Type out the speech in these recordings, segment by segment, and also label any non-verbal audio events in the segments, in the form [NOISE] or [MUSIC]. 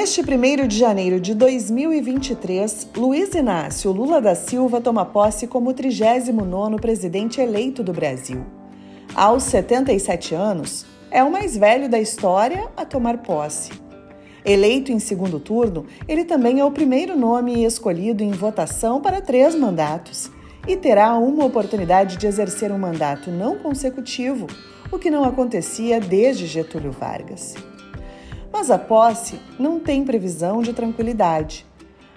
Neste 1 de janeiro de 2023, Luiz Inácio Lula da Silva toma posse como 39º presidente eleito do Brasil. Aos 77 anos, é o mais velho da história a tomar posse. Eleito em segundo turno, ele também é o primeiro nome escolhido em votação para três mandatos e terá uma oportunidade de exercer um mandato não consecutivo, o que não acontecia desde Getúlio Vargas. Mas a posse não tem previsão de tranquilidade.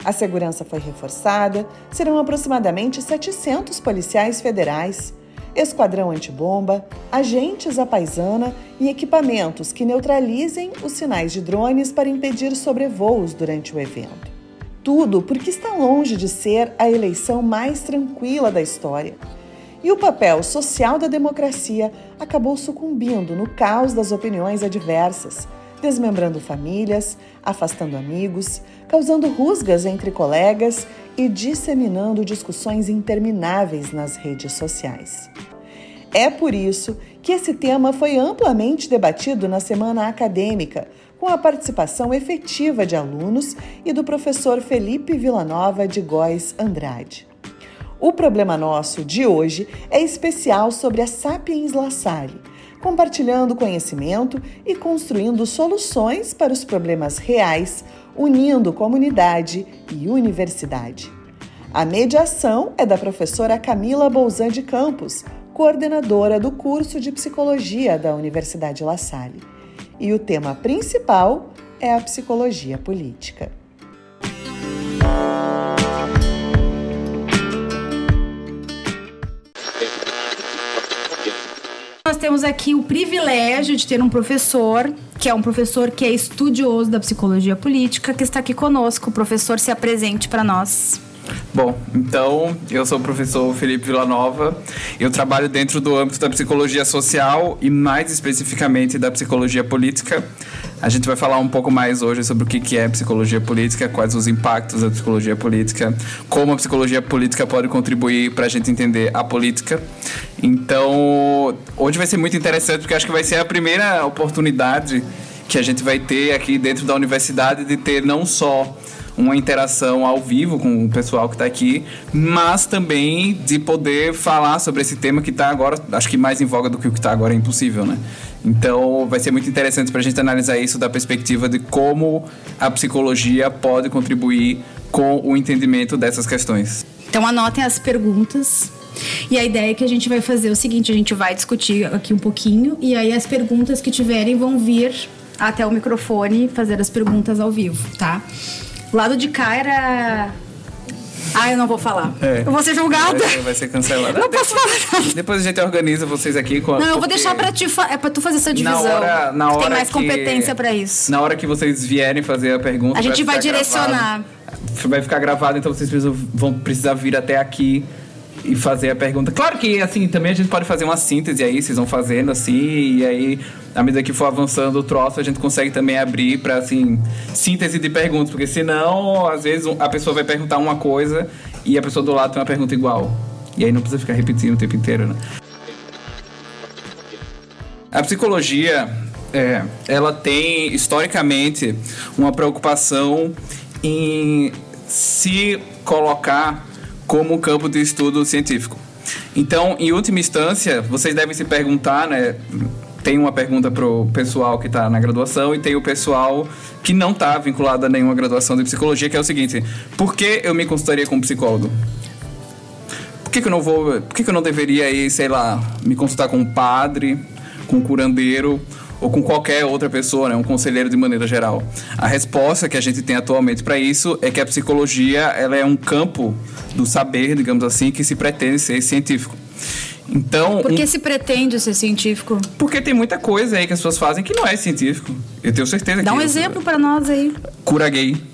A segurança foi reforçada, serão aproximadamente 700 policiais federais, esquadrão antibomba, agentes à paisana e equipamentos que neutralizem os sinais de drones para impedir sobrevoos durante o evento. Tudo porque está longe de ser a eleição mais tranquila da história. E o papel social da democracia acabou sucumbindo no caos das opiniões adversas, desmembrando famílias, afastando amigos, causando rusgas entre colegas e disseminando discussões intermináveis nas redes sociais. É por isso que esse tema foi amplamente debatido na semana acadêmica, com a participação efetiva de alunos e do professor Felipe Villanova de Góes Andrade. O problema nosso de hoje é especial sobre a Sapiens La Salle compartilhando conhecimento e construindo soluções para os problemas reais, unindo comunidade e universidade. A mediação é da professora Camila Bolzan de Campos, coordenadora do curso de Psicologia da Universidade La Salle. E o tema principal é a psicologia política. Temos aqui o privilégio de ter um professor, que é um professor que é estudioso da psicologia política, que está aqui conosco. O professor se apresente para nós. Bom, então eu sou o professor Felipe Villanova. Eu trabalho dentro do âmbito da psicologia social e mais especificamente da psicologia política. A gente vai falar um pouco mais hoje sobre o que é psicologia política, quais os impactos da psicologia política, como a psicologia política pode contribuir para a gente entender a política. Então, hoje vai ser muito interessante porque acho que vai ser a primeira oportunidade que a gente vai ter aqui dentro da universidade de ter não só uma interação ao vivo com o pessoal que está aqui, mas também de poder falar sobre esse tema que está agora, acho que mais em voga do que o que está agora é impossível, né? Então vai ser muito interessante para a gente analisar isso da perspectiva de como a psicologia pode contribuir com o entendimento dessas questões. Então anotem as perguntas e a ideia é que a gente vai fazer o seguinte: a gente vai discutir aqui um pouquinho, e aí as perguntas que tiverem vão vir até o microfone fazer as perguntas ao vivo, tá? Lado de cá era. Ah, eu não vou falar. É. Eu vou ser julgada. Vai, vai ser cancelada. Não posso falar. Depois a gente organiza vocês aqui com. Não, eu vou deixar pra ti. É pra tu fazer essa divisão. Na hora, na hora tem mais que, competência pra isso. Na hora que vocês vierem fazer a pergunta. A gente vai, vai direcionar. Gravado, vai ficar gravado, então vocês vão precisar vir até aqui e fazer a pergunta. Claro que, assim, também a gente pode fazer uma síntese aí, vocês vão fazendo assim, e aí, à medida que for avançando o troço, a gente consegue também abrir para, assim, síntese de perguntas, porque senão, às vezes, a pessoa vai perguntar uma coisa e a pessoa do lado tem uma pergunta igual. E aí não precisa ficar repetindo o tempo inteiro, né? A psicologia, é, ela tem, historicamente, uma preocupação em se colocar como campo de estudo científico. Então, em última instância, vocês devem se perguntar, né? Tem uma pergunta para o pessoal que está na graduação e tem o pessoal que não está vinculado a nenhuma graduação de psicologia, que é o seguinte: por que eu me consultaria como psicólogo? Por que, que eu não vou. Por que, que eu não deveria ir, sei lá, me consultar com um padre, com um curandeiro ou com qualquer outra pessoa, né, um conselheiro de maneira geral. A resposta que a gente tem atualmente para isso é que a psicologia ela é um campo do saber, digamos assim, que se pretende ser científico. Então, Por que um... se pretende ser científico? Porque tem muita coisa aí que as pessoas fazem que não é científico. Eu tenho certeza Dá que. Dá um exemplo para nós aí. Cura gay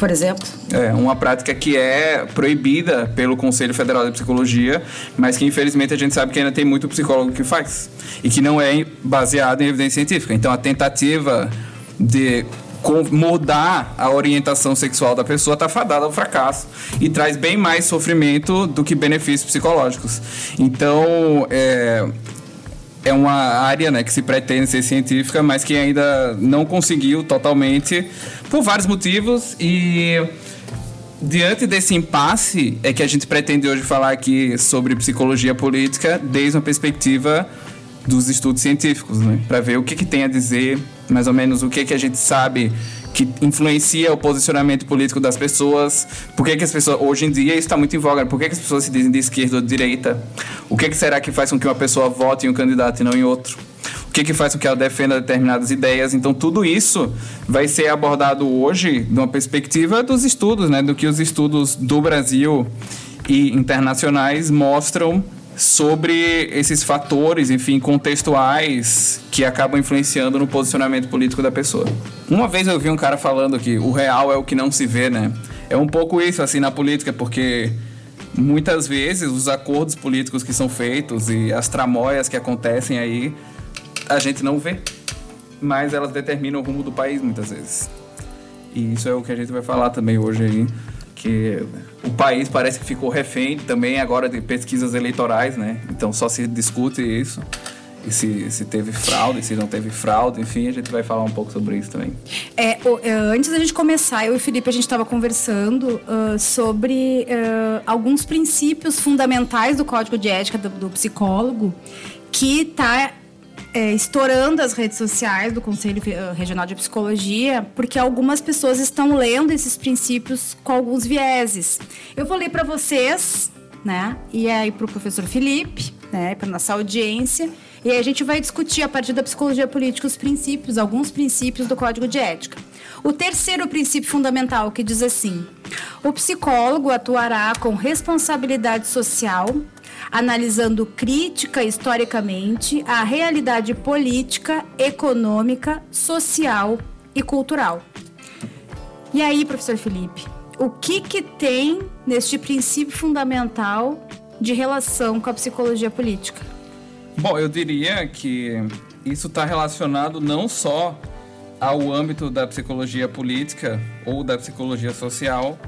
por exemplo? É, uma prática que é proibida pelo Conselho Federal de Psicologia, mas que infelizmente a gente sabe que ainda tem muito psicólogo que faz. E que não é baseado em evidência científica. Então a tentativa de mudar a orientação sexual da pessoa está fadada ao fracasso e traz bem mais sofrimento do que benefícios psicológicos. Então, é, é uma área né, que se pretende ser científica, mas que ainda não conseguiu totalmente, por vários motivos. E diante desse impasse, é que a gente pretende hoje falar aqui sobre psicologia política desde uma perspectiva dos estudos científicos, né? para ver o que, que tem a dizer, mais ou menos o que, que a gente sabe que influencia o posicionamento político das pessoas. Por que, que as pessoas, hoje em dia, isso está muito em voga, por que, que as pessoas se dizem de esquerda ou de direita? O que, que será que faz com que uma pessoa vote em um candidato e não em outro? O que, que faz com que ela defenda determinadas ideias? Então, tudo isso vai ser abordado hoje de uma perspectiva dos estudos, né? do que os estudos do Brasil e internacionais mostram sobre esses fatores, enfim, contextuais que acabam influenciando no posicionamento político da pessoa. Uma vez eu vi um cara falando que o real é o que não se vê, né? É um pouco isso assim na política, porque muitas vezes os acordos políticos que são feitos e as tramóias que acontecem aí, a gente não vê, mas elas determinam o rumo do país muitas vezes. E isso é o que a gente vai falar também hoje aí que o país parece que ficou refém também agora de pesquisas eleitorais, né? Então só se discute isso. E se, se teve fraude, se não teve fraude, enfim, a gente vai falar um pouco sobre isso também. É, é antes da gente começar, eu e o Felipe, a gente estava conversando uh, sobre uh, alguns princípios fundamentais do Código de Ética do, do psicólogo que está é, estourando as redes sociais do Conselho eh, Regional de Psicologia, porque algumas pessoas estão lendo esses princípios com alguns vieses. Eu vou ler para vocês, né? E aí para o professor Felipe, né? Para nossa audiência. E aí a gente vai discutir a partir da psicologia política os princípios, alguns princípios do Código de Ética. O terceiro princípio fundamental que diz assim: o psicólogo atuará com responsabilidade social, analisando crítica historicamente a realidade política, econômica, social e cultural. E aí, professor Felipe, o que que tem neste princípio fundamental de relação com a psicologia política? Bom, eu diria que isso está relacionado não só ao âmbito da psicologia política ou da psicologia social,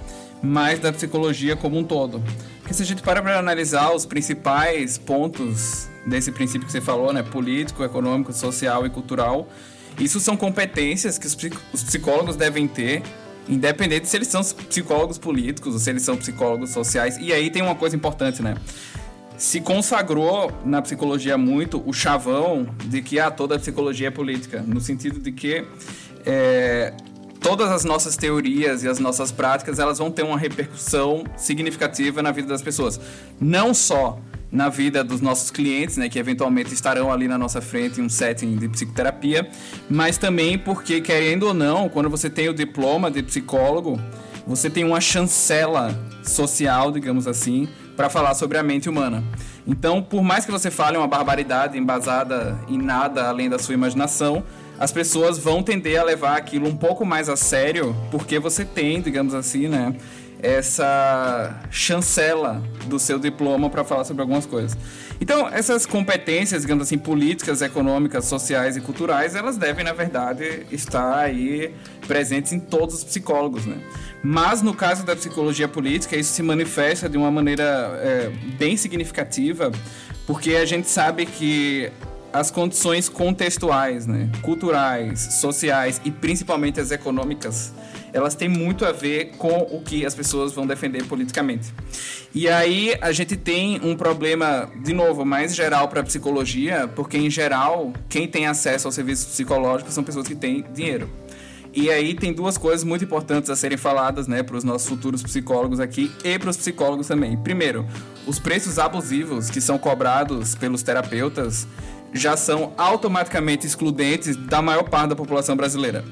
mas da psicologia como um todo. Porque se a gente para para analisar os principais pontos desse princípio que você falou, né, político, econômico, social e cultural, isso são competências que os psicólogos devem ter, independente se eles são psicólogos políticos ou se eles são psicólogos sociais. E aí tem uma coisa importante, né? Se consagrou na psicologia muito o chavão de que ah, toda a psicologia é política, no sentido de que é, todas as nossas teorias e as nossas práticas, elas vão ter uma repercussão significativa na vida das pessoas. Não só na vida dos nossos clientes, né, que eventualmente estarão ali na nossa frente em um setting de psicoterapia, mas também porque, querendo ou não, quando você tem o diploma de psicólogo, você tem uma chancela social, digamos assim, para falar sobre a mente humana. Então, por mais que você fale uma barbaridade embasada em nada além da sua imaginação, as pessoas vão tender a levar aquilo um pouco mais a sério, porque você tem, digamos assim, né, essa chancela do seu diploma para falar sobre algumas coisas. Então, essas competências, digamos assim, políticas, econômicas, sociais e culturais, elas devem, na verdade, estar aí presentes em todos os psicólogos, né? Mas no caso da psicologia política, isso se manifesta de uma maneira é, bem significativa, porque a gente sabe que as condições contextuais, né, culturais, sociais e principalmente as econômicas, elas têm muito a ver com o que as pessoas vão defender politicamente. E aí a gente tem um problema, de novo, mais geral para a psicologia, porque em geral, quem tem acesso aos serviços psicológicos são pessoas que têm dinheiro. E aí tem duas coisas muito importantes a serem faladas, né, para os nossos futuros psicólogos aqui e para os psicólogos também. Primeiro, os preços abusivos que são cobrados pelos terapeutas já são automaticamente excludentes da maior parte da população brasileira.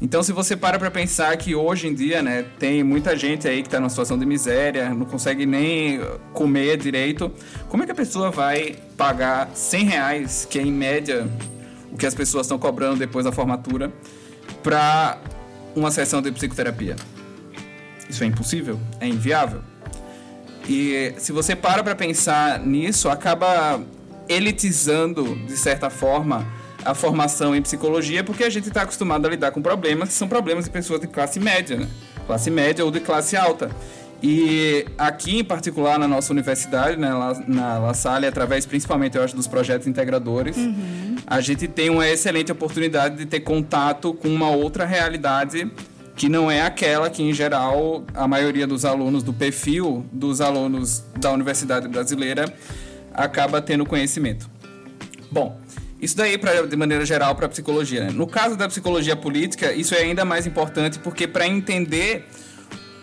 Então, se você para para pensar que hoje em dia, né, tem muita gente aí que está numa situação de miséria, não consegue nem comer direito, como é que a pessoa vai pagar 100 reais, que é em média o que as pessoas estão cobrando depois da formatura, para uma sessão de psicoterapia? Isso é impossível? É inviável? E se você para para pensar nisso, acaba elitizando, de certa forma, a formação em psicologia, porque a gente está acostumado a lidar com problemas que são problemas de pessoas de classe média, né? classe média ou de classe alta. E aqui, em particular, na nossa universidade, né, na La Salle, através principalmente, eu acho, dos projetos integradores, uhum. a gente tem uma excelente oportunidade de ter contato com uma outra realidade que não é aquela que, em geral, a maioria dos alunos, do perfil dos alunos da universidade brasileira, acaba tendo conhecimento. Bom, isso daí, pra, de maneira geral, para a psicologia. Né? No caso da psicologia política, isso é ainda mais importante porque, para entender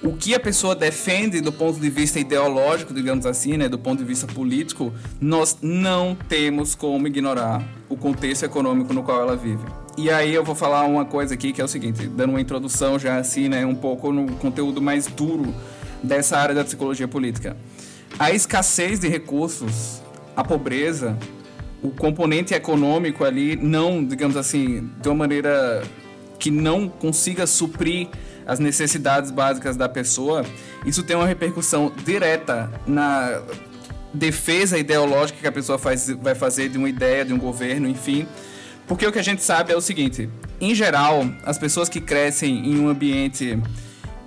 o que a pessoa defende do ponto de vista ideológico, digamos assim, né, do ponto de vista político, nós não temos como ignorar o contexto econômico no qual ela vive. E aí eu vou falar uma coisa aqui que é o seguinte, dando uma introdução já assim, né, um pouco no conteúdo mais duro dessa área da psicologia política. A escassez de recursos, a pobreza, o componente econômico ali não, digamos assim, de uma maneira que não consiga suprir as necessidades básicas da pessoa, isso tem uma repercussão direta na defesa ideológica que a pessoa faz, vai fazer de uma ideia, de um governo, enfim. Porque o que a gente sabe é o seguinte: em geral, as pessoas que crescem em um ambiente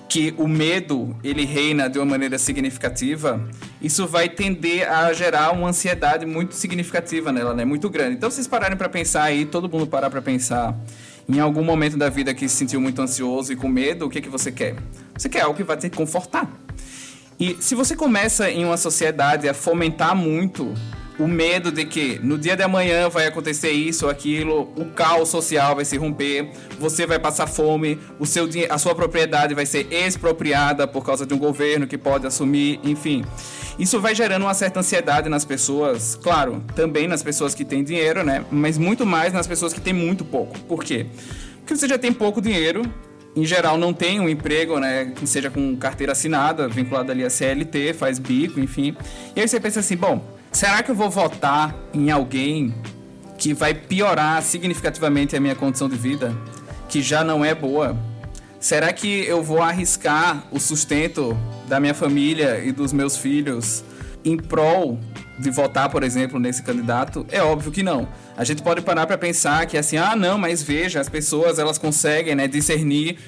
que o medo ele reina de uma maneira significativa, isso vai tender a gerar uma ansiedade muito significativa nela, né? Muito grande. Então, vocês pararem para pensar aí, todo mundo parar para pensar em algum momento da vida que se sentiu muito ansioso e com medo, o que, que você quer? Você quer algo que vai te confortar. E se você começa em uma sociedade a fomentar muito o medo de que no dia de amanhã vai acontecer isso ou aquilo, o caos social vai se romper, você vai passar fome, o seu a sua propriedade vai ser expropriada por causa de um governo que pode assumir, enfim. Isso vai gerando uma certa ansiedade nas pessoas, claro, também nas pessoas que têm dinheiro, né? Mas muito mais nas pessoas que têm muito pouco. Por quê? Porque você já tem pouco dinheiro, em geral não tem um emprego, né, que seja com carteira assinada, vinculada ali a CLT, faz bico, enfim. E aí você pensa assim, bom, Será que eu vou votar em alguém que vai piorar significativamente a minha condição de vida, que já não é boa? Será que eu vou arriscar o sustento da minha família e dos meus filhos em prol de votar, por exemplo, nesse candidato? É óbvio que não. A gente pode parar para pensar que assim, ah, não, mas veja, as pessoas elas conseguem, né, discernir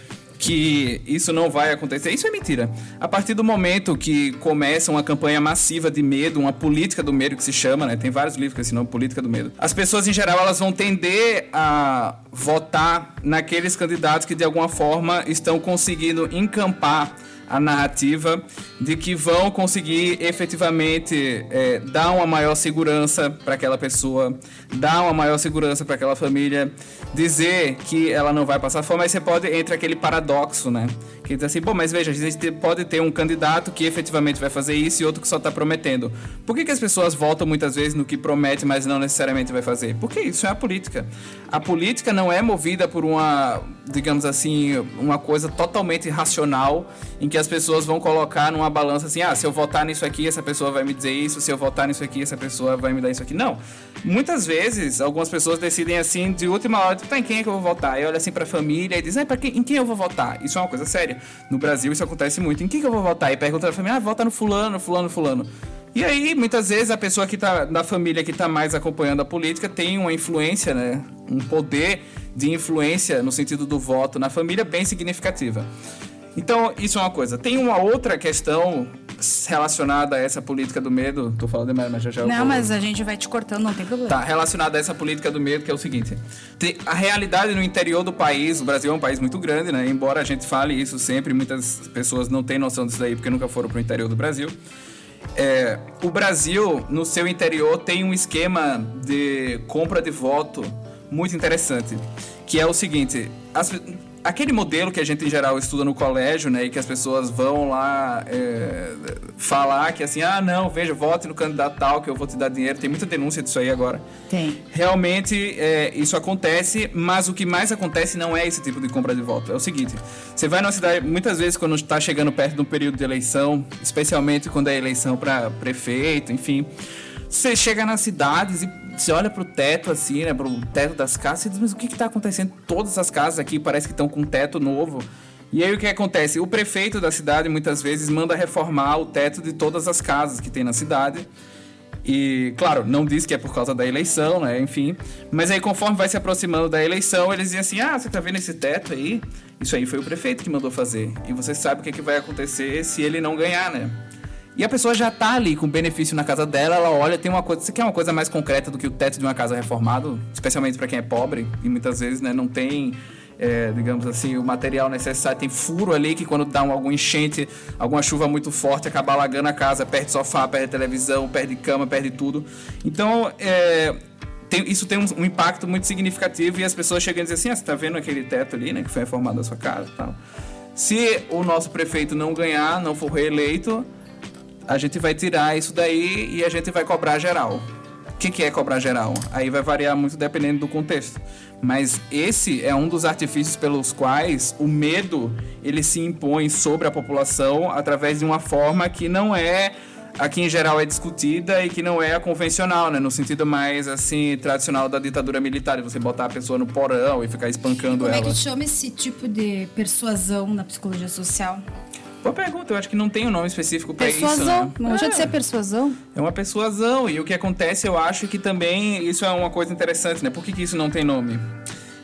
que isso não vai acontecer. Isso é mentira. A partir do momento que começa uma campanha massiva de medo, uma política do medo que se chama, né? Tem vários livros esse nome, Política do Medo. As pessoas em geral elas vão tender a votar naqueles candidatos que de alguma forma estão conseguindo encampar a narrativa de que vão conseguir efetivamente é, dar uma maior segurança para aquela pessoa, dar uma maior segurança para aquela família, dizer que ela não vai passar fome, mas você pode entre aquele paradoxo, né? Que diz assim, bom, mas veja, a gente pode ter um candidato que efetivamente vai fazer isso e outro que só está prometendo. Por que, que as pessoas votam muitas vezes no que promete, mas não necessariamente vai fazer? Porque isso é a política. A política não é movida por uma, digamos assim, uma coisa totalmente racional em que as pessoas vão colocar numa balança assim, ah, se eu votar nisso aqui, essa pessoa vai me dizer isso, se eu votar nisso aqui, essa pessoa vai me dar isso aqui. Não. Muitas vezes, algumas pessoas decidem assim, de última hora, tá, em quem é que eu vou votar? E olha assim pra família e diz, ah, quem, em quem eu vou votar? Isso é uma coisa séria. No Brasil isso acontece muito. Em quem que eu vou votar? E pergunta pra família, ah, vota no fulano, fulano, fulano. E aí, muitas vezes, a pessoa que tá da família que tá mais acompanhando a política tem uma influência, né? Um poder de influência no sentido do voto na família bem significativa. Então, isso é uma coisa. Tem uma outra questão relacionada a essa política do medo. Tô falando demais, mas já já. Não, mas a gente vai te cortando, não tem problema. Tá, relacionada a essa política do medo, que é o seguinte: a realidade no interior do país, o Brasil é um país muito grande, né? Embora a gente fale isso sempre, muitas pessoas não têm noção disso daí porque nunca foram pro interior do Brasil. É, o Brasil, no seu interior, tem um esquema de compra de voto muito interessante. Que é o seguinte: as, aquele modelo que a gente em geral estuda no colégio, né, e que as pessoas vão lá é, falar que assim, ah, não, veja, vote no candidato tal que eu vou te dar dinheiro. Tem muita denúncia disso aí agora. Tem. Realmente é, isso acontece, mas o que mais acontece não é esse tipo de compra de voto. É o seguinte: você vai numa cidade, muitas vezes quando está chegando perto de um período de eleição, especialmente quando é eleição para prefeito, enfim. Você chega nas cidades e você olha pro teto, assim, né? Pro teto das casas e diz, mas o que que tá acontecendo? Todas as casas aqui parece que estão com teto novo. E aí o que acontece? O prefeito da cidade muitas vezes manda reformar o teto de todas as casas que tem na cidade. E, claro, não diz que é por causa da eleição, né? Enfim. Mas aí, conforme vai se aproximando da eleição, eles dizem assim: ah, você tá vendo esse teto aí? Isso aí foi o prefeito que mandou fazer. E você sabe o que, é que vai acontecer se ele não ganhar, né? E a pessoa já tá ali com benefício na casa dela, ela olha, tem uma coisa. Você quer uma coisa mais concreta do que o teto de uma casa reformado? Especialmente para quem é pobre e muitas vezes, né, não tem é, digamos assim, o material necessário. Tem furo ali que quando dá um, algum enchente, alguma chuva muito forte, acaba alagando a casa, perde sofá, perde televisão, perde cama, perde tudo. Então, é, tem, isso tem um, um, impacto muito significativo e as pessoas chegam e dizem assim, ah, você tá vendo aquele teto ali, né, que foi reformado da sua casa e tal. Se o nosso prefeito não ganhar, não for reeleito, a gente vai tirar isso daí e a gente vai cobrar geral. O que, que é cobrar geral? Aí vai variar muito dependendo do contexto. Mas esse é um dos artifícios pelos quais o medo ele se impõe sobre a população através de uma forma que não é a que em geral é discutida e que não é a convencional, né? No sentido mais assim tradicional da ditadura militar, de você botar a pessoa no porão e ficar espancando Como ela. Como é que chama esse tipo de persuasão na psicologia social? Boa pergunta, eu acho que não tem um nome específico para isso. Persuasão, não deixa é. de ser persuasão. É uma persuasão, e o que acontece, eu acho que também isso é uma coisa interessante, né? Por que, que isso não tem nome?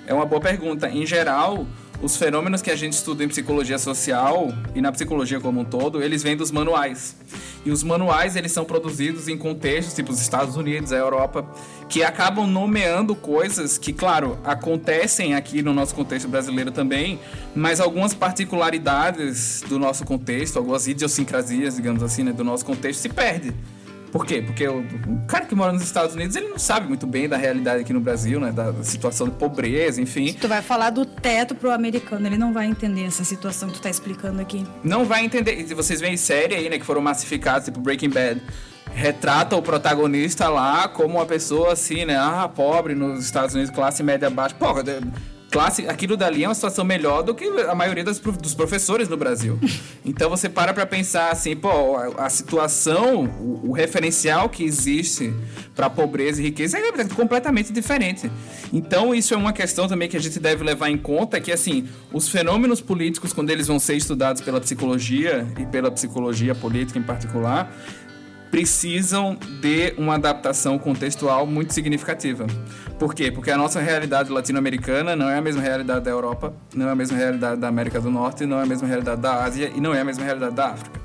É uma boa pergunta. Em geral, os fenômenos que a gente estuda em psicologia social e na psicologia como um todo, eles vêm dos manuais. E os manuais, eles são produzidos em contextos tipo os Estados Unidos, a Europa, que acabam nomeando coisas que, claro, acontecem aqui no nosso contexto brasileiro também, mas algumas particularidades do nosso contexto, algumas idiosincrasias, digamos assim, né, do nosso contexto se perdem. Por quê? Porque o, o, cara que mora nos Estados Unidos, ele não sabe muito bem da realidade aqui no Brasil, né? Da situação de pobreza, enfim. Se tu vai falar do teto pro americano, ele não vai entender essa situação que tu tá explicando aqui. Não vai entender. E vocês veem série aí, né, que foram massificadas, tipo Breaking Bad retrata o protagonista lá como uma pessoa assim, né? Ah, pobre nos Estados Unidos, classe média baixa. Pô, classe, aquilo dali é uma situação melhor do que a maioria das, dos professores no Brasil. [LAUGHS] Então você para para pensar assim, pô, a, a situação, o, o, referencial que existe para pobreza e riqueza é completamente diferente. Então isso é uma questão também que a gente deve levar em conta que assim, os fenômenos políticos quando eles vão ser estudados pela psicologia e pela psicologia política em particular, precisam de uma adaptação contextual muito significativa. Por quê? Porque a nossa realidade latino-americana não é a mesma realidade da Europa, não é a mesma realidade da América do Norte, não é a mesma realidade da Ásia e não é a mesma realidade da África.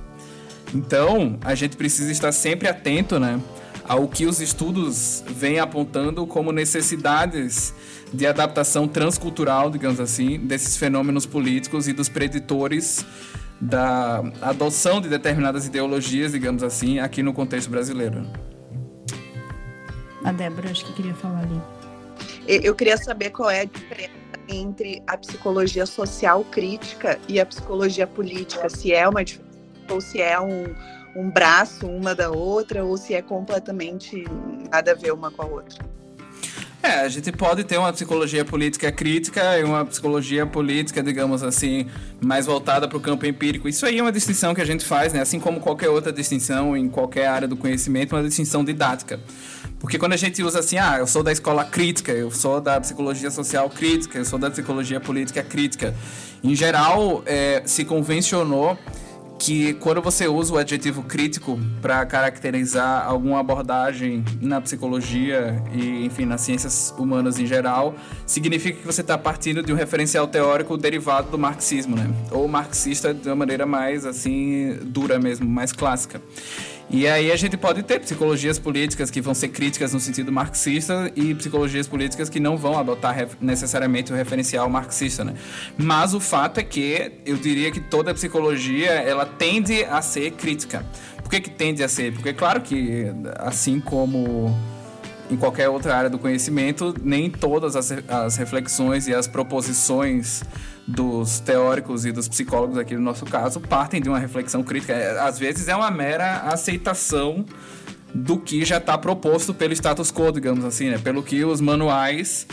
Então, a gente precisa estar sempre atento, né, ao que os estudos vêm apontando como necessidades de adaptação transcultural, digamos assim, desses fenômenos políticos e dos preditores da adoção de determinadas ideologias, digamos assim, aqui no contexto brasileiro. A Débora, acho que queria falar ali. Eu queria saber qual é a diferença entre a psicologia social crítica e a psicologia política, se é uma diferença ou se é um, um braço uma da outra, ou se é completamente nada a ver uma com a outra. É, a gente pode ter uma psicologia política crítica e uma psicologia política, digamos assim, mais voltada para o campo empírico. Isso aí é uma distinção que a gente faz, né? Assim como qualquer outra distinção em qualquer área do conhecimento, uma distinção didática. Porque quando a gente usa assim, ah, eu sou da escola crítica, eu sou da psicologia social crítica, eu sou da psicologia política crítica, em geral, é, se convencionou que quando você usa o adjetivo crítico para caracterizar alguma abordagem na psicologia e, enfim, nas ciências humanas em geral, significa que você está partindo de um referencial teórico derivado do marxismo, né? Ou marxista de uma maneira mais, assim, dura mesmo, mais clássica. E aí a gente pode ter psicologias políticas que vão ser críticas no sentido marxista e psicologias políticas que não vão adotar necessariamente o referencial marxista, né? Mas o fato é que eu diria que toda psicologia ela tende a ser crítica. Por que, que tende a ser? Porque claro que assim como em qualquer outra área do conhecimento, nem todas as, as reflexões e as proposições dos teóricos e dos psicólogos aqui no nosso caso partem de uma reflexão crítica. É, às vezes é uma mera aceitação do que já está proposto pelo status quo, digamos assim, né? Pelo que os manuais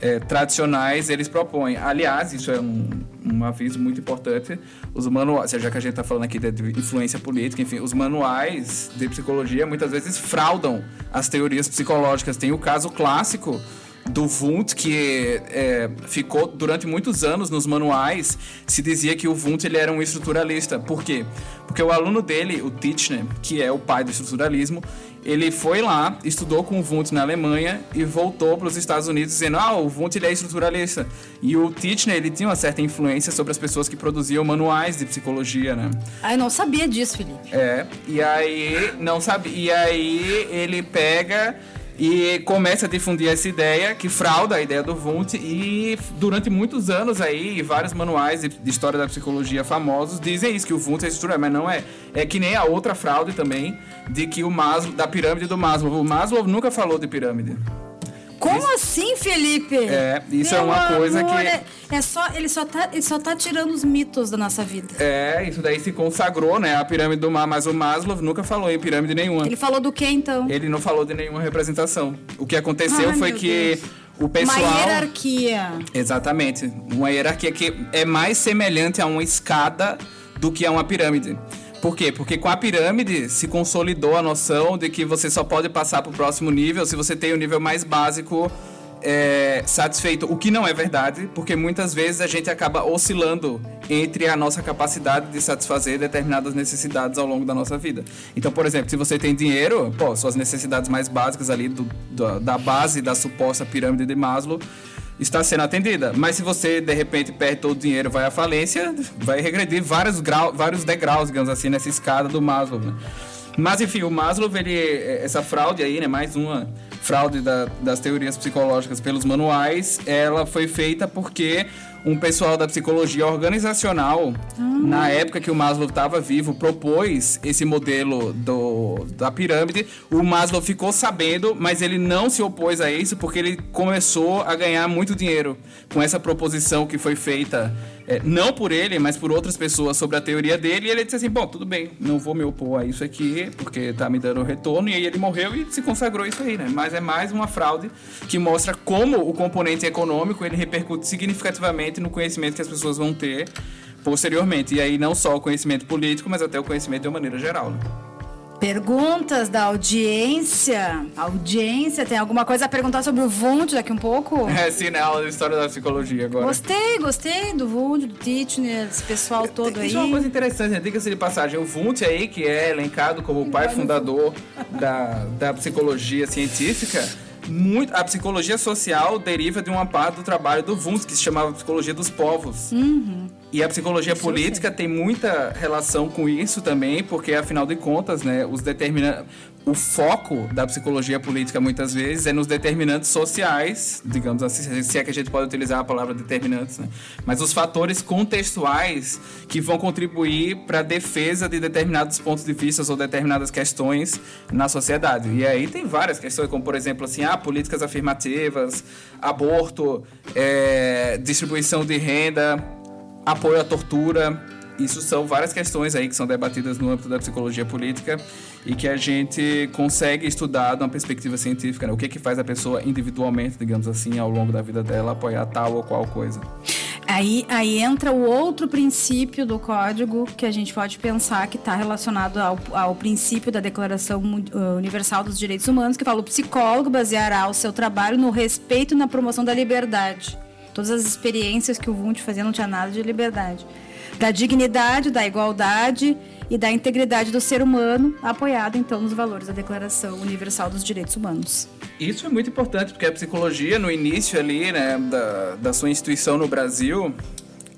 é, tradicionais eles propõem. Aliás, isso é um, um aviso muito importante. Os manuais, já que a gente está falando aqui de influência política, enfim, os manuais de psicologia muitas vezes fraudam as teorias psicológicas. Tem o caso clássico do Wundt, que é, ficou durante muitos anos nos manuais, se dizia que o Wundt ele era um estruturalista. Por quê? Porque o aluno dele, o Titchener, que é o pai do estruturalismo, ele foi lá, estudou com o Wundt na Alemanha e voltou para os Estados Unidos dizendo: "Ah, o Wundt ele é estruturalista". E o Titchener, ele tinha uma certa influência sobre as pessoas que produziam manuais de psicologia, né? Ah, eu não sabia disso, Felipe. É, e aí não sabe, e aí ele pega e começa a difundir essa ideia que frauda a ideia do Wundt e durante muitos anos aí vários manuais de, história da psicologia famosos dizem isso que o Wundt é estrutural, mas não é. É que nem a outra fraude também de que o Maslow da pirâmide do Maslow. O Maslow nunca falou de pirâmide. Como isso, assim, Felipe? É, isso Meu é uma coisa que. É, é, só, ele, só tá, ele só tá tirando os mitos da nossa vida. É, isso daí se consagrou, né? A pirâmide do mar, mas o Maslow nunca falou em pirâmide nenhuma. Ele falou do que então? Ele não falou de nenhuma representação. O que aconteceu Ai, foi que. Deus. O pessoal... Uma hierarquia. Exatamente. Uma hierarquia que é mais semelhante a uma escada do que a uma pirâmide. Por quê? Porque com a pirâmide se consolidou a noção de que você só pode passar para o próximo nível se você tem o nível mais básico é, satisfeito, o que não é verdade, porque muitas vezes a gente acaba oscilando entre a nossa capacidade de satisfazer determinadas necessidades ao longo da nossa vida. Então, por exemplo, se você tem dinheiro, pô, suas necessidades mais básicas ali do, da base da suposta pirâmide de Maslow está sendo atendida. Mas se você de repente perde todo o dinheiro, vai à falência, vai regredir vários, grau, vários degraus, digamos assim, nessa escada do Maslow. Né? Mas enfim, o Maslow, ele, essa fraude aí, né, mais uma fraude da, das teorias psicológicas pelos manuais, ela foi feita porque um pessoal da psicologia organizacional, hum. na época que o Maslow estava vivo, propôs esse modelo do, da pirâmide. O Maslow ficou sabendo, mas ele não se opôs a isso porque ele começou a ganhar muito dinheiro com essa proposição que foi feita é, não por ele, mas por outras pessoas sobre a teoria dele, e ele disse assim: bom, tudo bem, não vou me opor a isso aqui, porque tá me dando retorno, e aí ele morreu e se consagrou isso aí, né? Mas é mais uma fraude que mostra como o componente econômico ele repercute significativamente no conhecimento que as pessoas vão ter posteriormente. E aí não só o conhecimento político, mas até o conhecimento de uma maneira geral. Né? Perguntas da audiência. Audiência, tem alguma coisa a perguntar sobre o Wundt daqui um pouco? [LAUGHS] É, sim, na aula de História da Psicologia agora. Gostei, gostei do Wundt, do Titchener, esse pessoal todo tem, aí. Isso é uma coisa interessante, né? Diga-se de passagem, o Wundt aí, que é elencado como o pai fundador da, da psicologia científica, muito, a psicologia social deriva de uma parte do trabalho do Wundt, que se chamava Psicologia dos Povos. Uhum. E a psicologia isso política tem muita relação com isso também, porque afinal de contas, né, os determinantes, o foco da psicologia política muitas vezes é nos determinantes sociais, digamos assim, se é que a gente pode utilizar a palavra determinantes, né? Mas os fatores contextuais que vão contribuir para a defesa de determinados pontos de vista ou determinadas questões na sociedade. E aí tem várias questões, como por exemplo assim, ah, políticas afirmativas, aborto, é, distribuição de renda, apoio à tortura. Isso são várias questões aí que são debatidas no âmbito da psicologia política e que a gente consegue estudar de uma perspectiva científica, né? O que que faz a pessoa individualmente, digamos assim, ao longo da vida dela apoiar tal ou qual coisa. Aí, aí entra o outro princípio do código que a gente pode pensar que está relacionado ao, ao princípio da Declaração Universal dos Direitos Humanos, que fala o psicólogo baseará o seu trabalho no respeito e na promoção da liberdade. Todas as experiências que o Wundt fazia não tinha nada de liberdade. Da dignidade, da igualdade e da integridade do ser humano, apoiado então nos valores da Declaração Universal dos Direitos Humanos. Isso é muito importante, porque a psicologia, no início ali, né, da, da sua instituição no Brasil,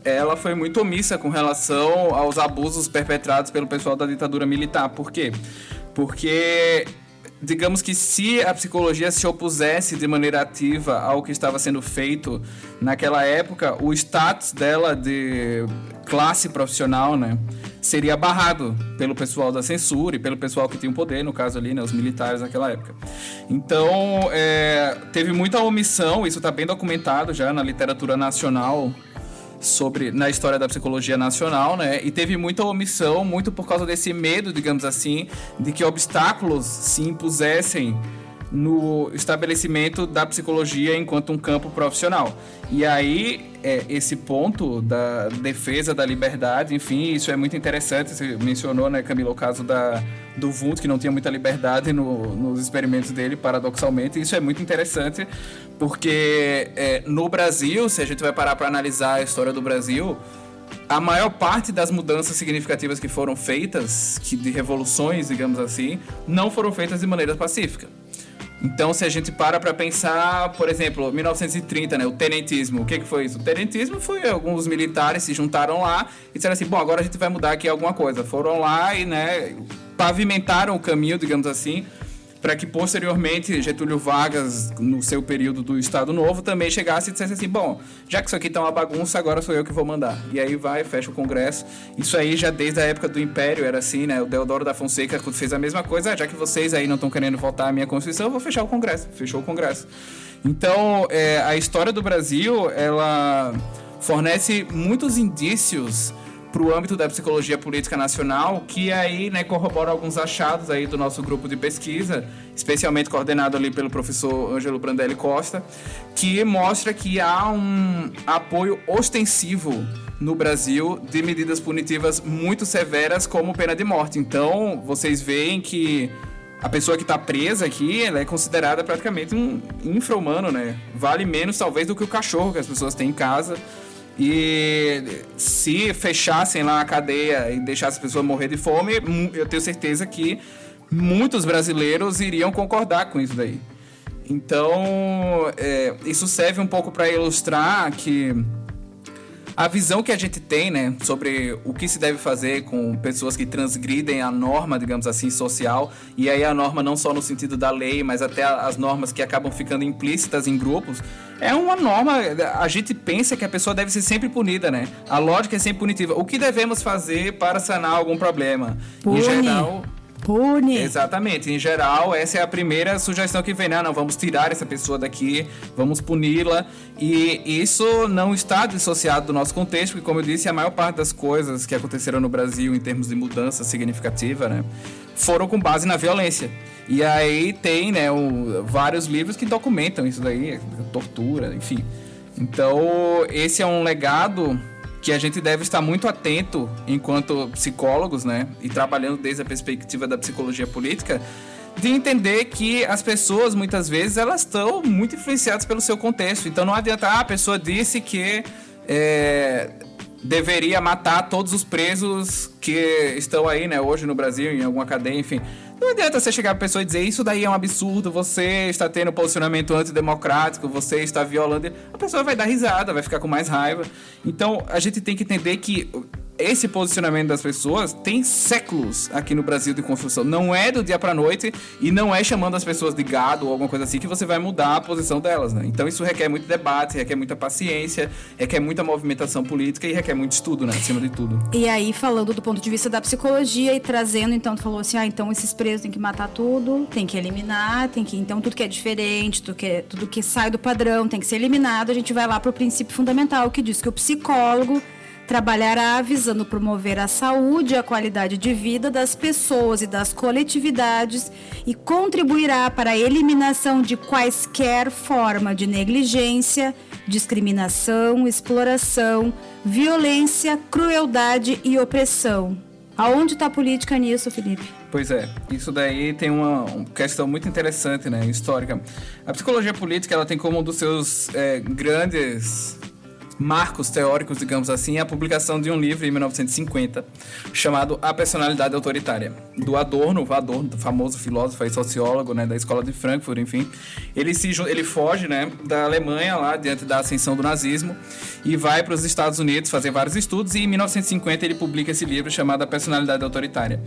ela foi muito omissa com relação aos abusos perpetrados pelo pessoal da ditadura militar. Por quê? Porque digamos que se a psicologia se opusesse de maneira ativa ao que estava sendo feito naquela época, o status dela de classe profissional, né, seria barrado pelo pessoal da censura e pelo pessoal que tinha o poder, no caso ali, né, os militares naquela época. Então, é, teve muita omissão, isso está bem documentado já na literatura nacional sobre na história da psicologia nacional, né? E teve muita omissão, muito por causa desse medo, digamos assim, de que obstáculos se impusessem no estabelecimento da psicologia enquanto um campo profissional. E aí, é, esse ponto da defesa da liberdade, enfim, isso é muito interessante. Você mencionou, né, Camila, o caso da, do Wundt, que não tinha muita liberdade no, nos experimentos dele, paradoxalmente. Isso é muito interessante, porque é, no Brasil, se a gente vai parar para analisar a história do Brasil, a maior parte das mudanças significativas que foram feitas, que de revoluções, digamos assim, não foram feitas de maneira pacífica. Então, se a gente para para pensar, por exemplo, 1930, né, o tenentismo, o que, que foi isso? O tenentismo foi alguns militares se juntaram lá e disseram assim, bom, agora a gente vai mudar aqui alguma coisa. Foram lá e, né, pavimentaram o caminho, digamos assim, para que posteriormente Getúlio Vargas, no seu período do Estado Novo, também chegasse e dissesse assim: bom, já que isso aqui tá uma bagunça, agora sou eu que vou mandar. E aí vai, fecha o Congresso. Isso aí já desde a época do Império era assim, né? O Deodoro da Fonseca fez a mesma coisa, já que vocês aí não estão querendo votar a minha Constituição, eu vou fechar o Congresso. Fechou o Congresso. Então, é, a história do Brasil, ela fornece muitos indícios para o âmbito da psicologia política nacional, que aí né, corrobora alguns achados aí do nosso grupo de pesquisa, especialmente coordenado ali pelo professor Ângelo Brandelli Costa, que mostra que há um apoio ostensivo no Brasil de medidas punitivas muito severas como pena de morte. Então, vocês veem que a pessoa que está presa aqui, ela é considerada praticamente um infra-humano, né? Vale menos talvez do que o cachorro que as pessoas têm em casa. E se fechassem lá a cadeia e deixassem as pessoas morrer de fome, eu tenho certeza que muitos brasileiros iriam concordar com isso daí. Então, é, isso serve um pouco para ilustrar que a visão que a gente tem, né, sobre o que se deve fazer com pessoas que transgridem a norma, digamos assim, social, e aí a norma não só no sentido da lei, mas até as normas que acabam ficando implícitas em grupos, é uma norma, a gente pensa que a pessoa deve ser sempre punida, né? A lógica é sempre punitiva. O que devemos fazer para sanar algum problema? Pune. Em geral, Pune. Exatamente. Em geral, essa é a primeira sugestão que vem. Não, né? não, vamos tirar essa pessoa daqui, vamos puni-la. E isso não está dissociado do nosso contexto, porque, como eu disse, a maior parte das coisas que aconteceram no Brasil em termos de mudança significativa, né, foram com base na violência. E aí tem, né, um, vários livros que documentam isso daí, tortura, enfim. Então, esse é um legado que a gente deve estar muito atento enquanto psicólogos, né, e trabalhando desde a perspectiva da psicologia política, de entender que as pessoas muitas vezes elas estão muito influenciadas pelo seu contexto. Então não adianta ah, a pessoa disse que é, deveria matar todos os presos que estão aí, né, hoje no Brasil em alguma cadeia, enfim. Não adianta você chegar pra pessoa e dizer isso daí é um absurdo, você está tendo posicionamento antidemocrático, você está violando. A pessoa vai dar risada, vai ficar com mais raiva. Então a gente tem que entender que esse posicionamento das pessoas tem séculos aqui no Brasil de construção. Não é do dia pra noite e não é chamando as pessoas de gado ou alguma coisa assim que você vai mudar a posição delas, né? Então isso requer muito debate, requer muita paciência, requer muita movimentação política e requer muito estudo, né? Acima de tudo. E aí, falando do ponto de vista da psicologia e trazendo, então, tu falou assim, ah, então esses presos tem que matar tudo, tem que eliminar, tem que, então, tudo que é diferente, tudo que, é, tudo que sai do padrão tem que ser eliminado, a gente vai lá pro princípio fundamental que diz que o psicólogo trabalhará visando promover a saúde e a qualidade de vida das pessoas e das coletividades e contribuirá para a eliminação de quaisquer forma de negligência, discriminação, exploração, violência, crueldade e opressão. Aonde está a política nisso, Felipe? Pois é, isso daí tem uma, questão muito interessante, né, histórica. A psicologia política ela tem como um dos seus é, grandes marcos teóricos, digamos assim, é a publicação de um livro em 1950 chamado A Personalidade Autoritária, do Adorno, o Adorno, famoso filósofo e sociólogo, né, da escola de Frankfurt, enfim. Ele se ele foge, né, da Alemanha lá diante da ascensão do nazismo e vai para os Estados Unidos fazer vários estudos e em 1950 ele publica esse livro chamado A Personalidade Autoritária.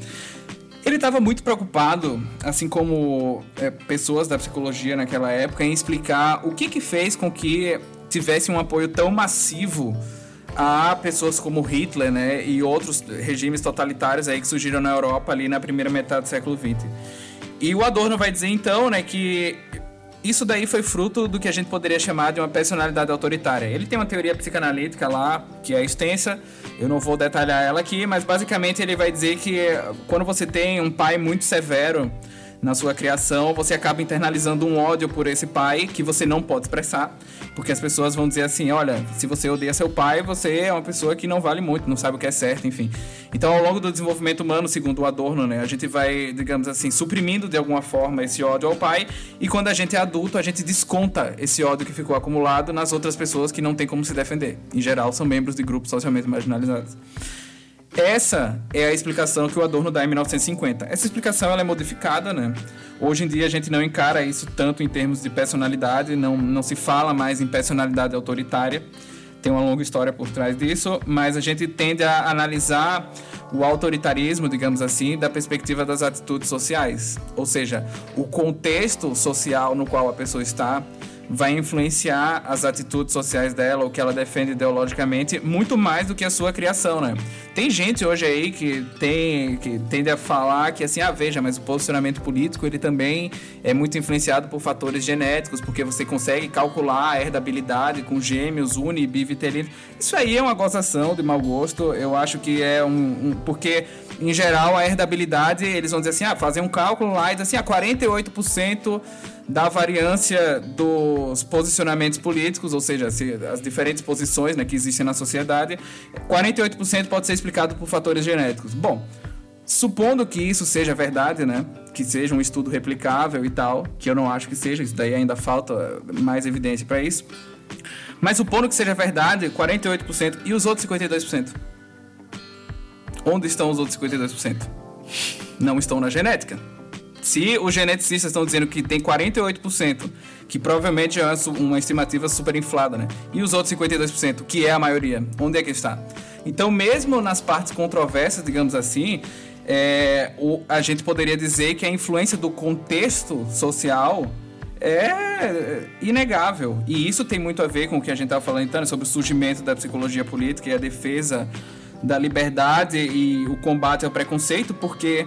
Ele estava muito preocupado, assim como é, pessoas da psicologia naquela época, em explicar o que que fez com que tivesse um apoio tão massivo a pessoas como Hitler, né, e outros regimes totalitários aí que surgiram na Europa ali na primeira metade do século XX. E o Adorno vai dizer então, né, que isso daí foi fruto do que a gente poderia chamar de uma personalidade autoritária. Ele tem uma teoria psicanalítica lá, que é extensa, eu não vou detalhar ela aqui, mas basicamente ele vai dizer que quando você tem um pai muito severo, na sua criação, você acaba internalizando um ódio por esse pai que você não pode expressar, porque as pessoas vão dizer assim: olha, se você odeia seu pai, você é uma pessoa que não vale muito, não sabe o que é certo, enfim. Então, ao longo do desenvolvimento humano, segundo o Adorno, né, a gente vai, digamos assim, suprimindo de alguma forma esse ódio ao pai, e quando a gente é adulto, a gente desconta esse ódio que ficou acumulado nas outras pessoas que não têm como se defender. Em geral, são membros de grupos socialmente marginalizados. Essa é a explicação que o Adorno dá em 1950. Essa explicação ela é modificada, né? Hoje em dia a gente não encara isso tanto em termos de personalidade, não, não se fala mais em personalidade autoritária. Tem uma longa história por trás disso, mas a gente tende a analisar o autoritarismo, digamos assim, da perspectiva das atitudes sociais. Ou seja, o contexto social no qual a pessoa está vai influenciar as atitudes sociais dela, o que ela defende ideologicamente, muito mais do que a sua criação, né? Tem gente hoje aí que tem que tende a falar que assim, ah, veja, mas o posicionamento político ele também é muito influenciado por fatores genéticos, porque você consegue calcular a herdabilidade com gêmeos, uni, bivitelino. Isso aí é uma gozação de mau gosto. Eu acho que é um, um porque em geral a herdabilidade, eles vão dizer assim, ah, fazer um cálculo lá e dizer assim, ah, 48% da variância dos posicionamentos políticos, ou seja, as diferentes posições né, que existem na sociedade, 48% pode ser explicado por fatores genéticos. Bom, supondo que isso seja verdade, né? Que seja um estudo replicável e tal, que eu não acho que seja, isso daí ainda falta mais evidência para isso. Mas supondo que seja verdade, 48% e os outros 52%? Onde estão os outros 52%? Não estão na genética. Se os geneticistas estão dizendo que tem 48%, que provavelmente é uma estimativa super inflada, né? E os outros 52%, que é a maioria, onde é que está? Então, mesmo nas partes controversas, digamos assim, é, o, a gente poderia dizer que a influência do contexto social é inegável. E isso tem muito a ver com o que a gente estava falando então, sobre o surgimento da psicologia política e a defesa da liberdade e o combate ao preconceito, porque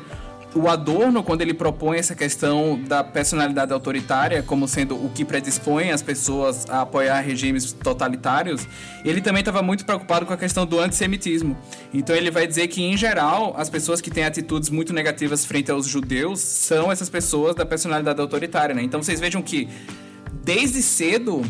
o Adorno, quando ele propõe essa questão da personalidade autoritária como sendo o que predispõe as pessoas a apoiar regimes totalitários, ele também estava muito preocupado com a questão do antissemitismo. Então ele vai dizer que, em geral, as pessoas que têm atitudes muito negativas frente aos judeus são essas pessoas da personalidade autoritária. Né? Então vocês vejam que, desde cedo,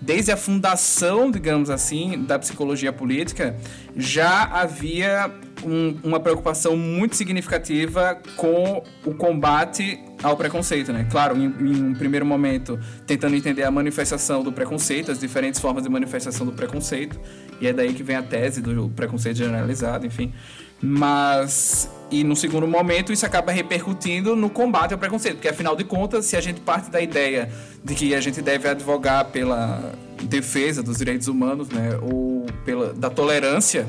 desde a fundação, digamos assim, da psicologia política, já havia um, uma preocupação muito significativa com o combate ao preconceito, né? Claro, em, em, um primeiro momento, tentando entender a manifestação do preconceito, as diferentes formas de manifestação do preconceito, e é daí que vem a tese do preconceito generalizado, enfim. Mas, e no segundo momento, isso acaba repercutindo no combate ao preconceito, porque afinal de contas, se a gente parte da ideia de que a gente deve advogar pela defesa dos direitos humanos, né, ou pela da tolerância,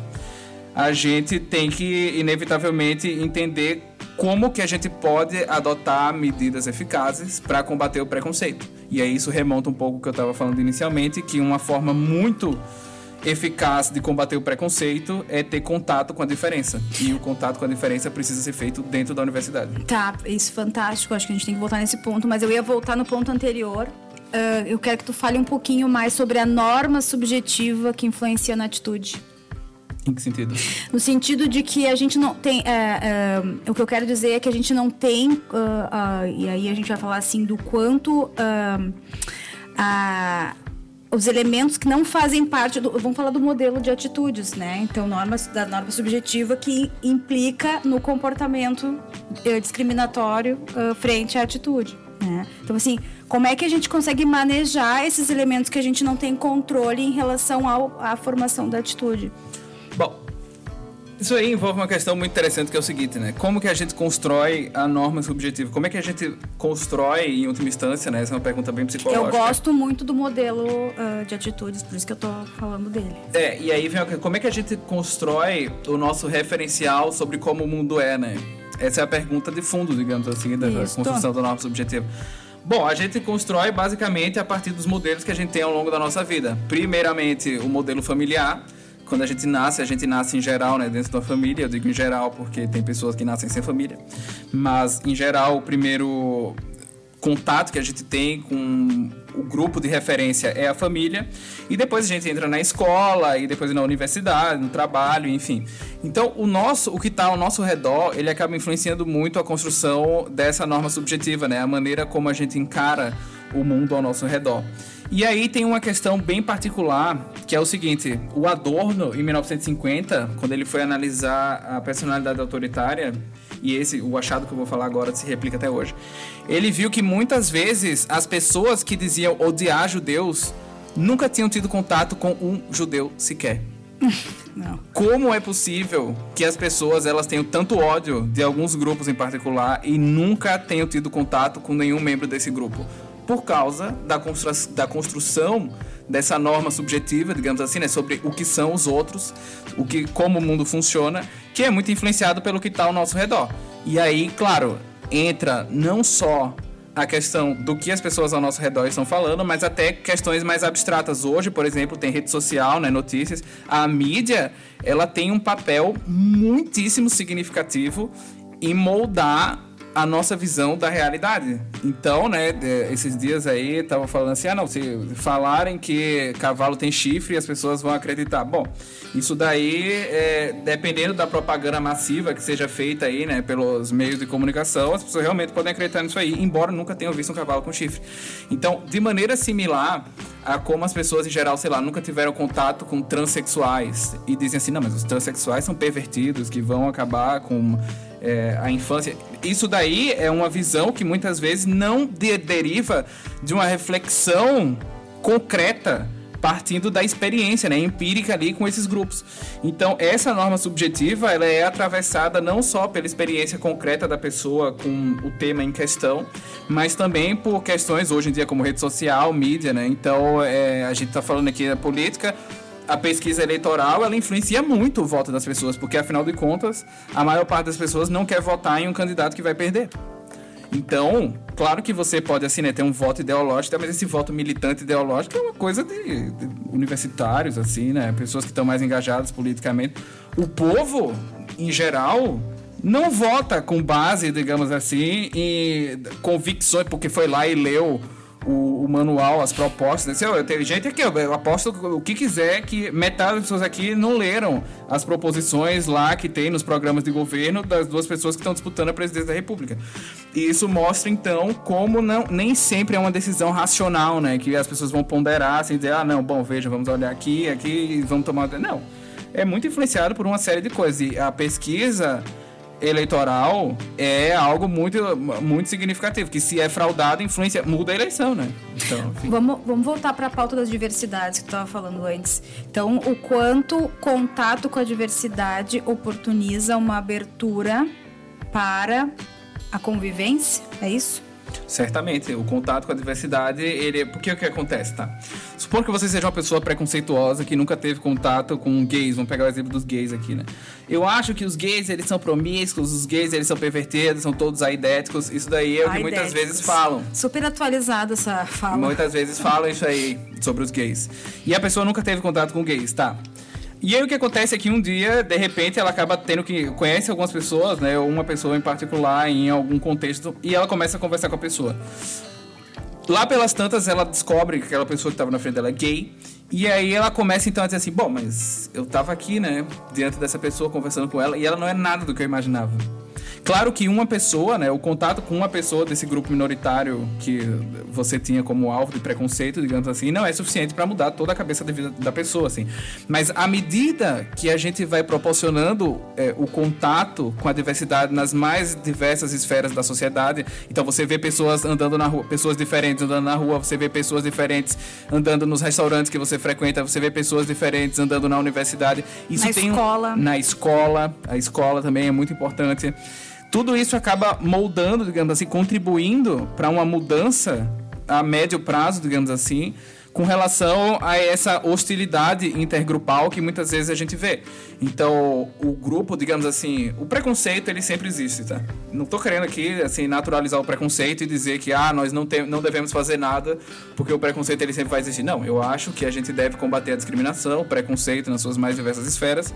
a gente tem que inevitavelmente entender como que a gente pode adotar medidas eficazes para combater o preconceito. E aí isso remonta um pouco ao que eu estava falando inicialmente, que uma forma muito eficaz de combater o preconceito é ter contato com a diferença. E o contato com a diferença precisa ser feito dentro da universidade. Tá, isso é fantástico. Acho que a gente tem que voltar nesse ponto, mas eu ia voltar no ponto anterior. Uh, eu quero que tu fale um pouquinho mais sobre a norma subjetiva que influencia na atitude. Em que sentido? No sentido de que a gente não tem. É, é, o que eu quero dizer é que a gente não tem. Uh, uh, e aí a gente vai falar assim do quanto. Uh, a, os elementos que não fazem parte do. Vamos falar do modelo de atitudes, né? Então, normas, da norma subjetiva que implica no comportamento eh, discriminatório uh, frente à atitude. Né? Então, assim, como é que a gente consegue manejar esses elementos que a gente não tem controle em relação ao, à formação da atitude? Isso aí envolve uma questão muito interessante que é o seguinte, né? Como que a gente constrói a norma subjetiva? Como é que a gente constrói, em última instância, né? Essa é uma pergunta bem psicológica. Eu gosto muito do modelo uh, de atitudes, por isso que eu tô falando dele. É, e aí vem como é que a gente constrói o nosso referencial sobre como o mundo é, né? Essa é a pergunta de fundo, digamos assim, da isso. construção da norma subjetiva. Bom, a gente constrói basicamente a partir dos modelos que a gente tem ao longo da nossa vida. Primeiramente, o modelo familiar, quando a gente nasce, a gente nasce em geral, né, dentro da família. Eu digo em geral porque tem pessoas que nascem sem família. Mas em geral, o primeiro contato que a gente tem com o grupo de referência é a família, e depois a gente entra na escola, e depois na universidade, no trabalho, enfim. Então, o nosso, o que está ao nosso redor, ele acaba influenciando muito a construção dessa norma subjetiva, né? A maneira como a gente encara o mundo ao nosso redor. E aí tem uma questão bem particular, que é o seguinte: o Adorno, em 1950, quando ele foi analisar a personalidade autoritária, e esse, o achado que eu vou falar agora se replica até hoje. Ele viu que muitas vezes as pessoas que diziam odiar judeus nunca tinham tido contato com um judeu sequer. [LAUGHS] Não. Como é possível que as pessoas elas tenham tanto ódio de alguns grupos em particular e nunca tenham tido contato com nenhum membro desse grupo? Por causa da, constru da construção dessa norma subjetiva, digamos assim, né, sobre o que são os outros, o que, como o mundo funciona, que é muito influenciado pelo que está ao nosso redor. E aí, claro, entra não só a questão do que as pessoas ao nosso redor estão falando, mas até questões mais abstratas. Hoje, por exemplo, tem rede social, né, notícias. A mídia, ela tem um papel muitíssimo significativo em moldar a nossa visão da realidade. Então, né, esses dias aí tava falando assim: ah, não, se falarem que cavalo tem chifre, as pessoas vão acreditar. Bom, isso daí, é, dependendo da propaganda massiva que seja feita aí, né, pelos meios de comunicação, as pessoas realmente podem acreditar nisso aí, embora nunca tenham visto um cavalo com chifre. Então, de maneira similar a como as pessoas em geral, sei lá, nunca tiveram contato com transexuais e dizem assim: não, mas os transexuais são pervertidos que vão acabar com é, a infância. Isso daí é uma visão que muitas vezes não de deriva de uma reflexão concreta partindo da experiência, né, empírica ali com esses grupos. Então, essa norma subjetiva, ela é atravessada não só pela experiência concreta da pessoa com o tema em questão, mas também por questões hoje em dia como rede social, mídia, né? Então, é, a gente está falando aqui da política, a pesquisa eleitoral ela influencia muito o voto das pessoas, porque afinal de contas, a maior parte das pessoas não quer votar em um candidato que vai perder. Então, claro que você pode assim, né, ter um voto ideológico, mas esse voto militante ideológico é uma coisa de, de universitários assim, né, pessoas que estão mais engajadas politicamente. O povo, em geral, não vota com base, digamos assim, em convicções porque foi lá e leu o, o, manual, as propostas. Eu, tem gente aqui, eu aposto o que quiser que metade das pessoas aqui não leram as proposições lá que tem nos programas de governo das duas pessoas que estão disputando a presidência da República. E isso mostra então como não, nem sempre é uma decisão racional, né? Que as pessoas vão ponderar assim, dizer, ah, não, bom, veja, vamos olhar aqui, aqui, vamos tomar. Não. É muito influenciado por uma série de coisas. E a pesquisa eleitoral é algo muito, muito significativo, que se é fraudado, influência, muda a eleição, né? Então, vamos, vamos voltar para a pauta das diversidades que tu estava falando antes. Então, o quanto contato com a diversidade oportuniza uma abertura para a convivência, é isso? Certamente, o contato com a diversidade, ele. Porque o que acontece, tá? Supor que você seja uma pessoa preconceituosa que nunca teve contato com gays, vamos pegar o exemplo dos gays aqui, né? Eu acho que os gays, eles são promíscuos, os gays, eles são pervertidos, são todos aidéticos. Isso daí é o que muitas vezes falam. Super atualizada essa fala. Muitas vezes falam isso aí sobre os gays. E a pessoa nunca teve contato com gays, tá? E aí o que acontece é que um dia, de repente, ela acaba tendo que. conhece algumas pessoas, né? Uma pessoa em particular em algum contexto, e ela começa a conversar com a pessoa. Lá pelas tantas, ela descobre que aquela pessoa que estava na frente dela é gay. E aí ela começa então a dizer assim: bom, mas eu tava aqui, né? Diante dessa pessoa, conversando com ela, e ela não é nada do que eu imaginava. Claro que uma pessoa, né, o contato com uma pessoa desse grupo minoritário que você tinha como alvo de preconceito, digamos assim, não é suficiente para mudar toda a cabeça da vida da pessoa, assim. Mas à medida que a gente vai proporcionando é, o contato com a diversidade nas mais diversas esferas da sociedade, então você vê pessoas andando na rua, pessoas diferentes andando na rua, você vê pessoas diferentes andando nos restaurantes que você frequenta, você vê pessoas diferentes andando na universidade. Isso na tem escola. Na escola, a escola também é muito importante tudo isso acaba moldando, digamos assim, contribuindo para uma mudança a médio prazo, digamos assim, com relação a essa hostilidade intergrupal que muitas vezes a gente vê. Então, o grupo, digamos assim, o preconceito ele sempre existe, tá? Não tô querendo aqui assim naturalizar o preconceito e dizer que ah, nós não tem, não devemos fazer nada porque o preconceito ele sempre vai existir. Não, eu acho que a gente deve combater a discriminação, o preconceito nas suas mais diversas esferas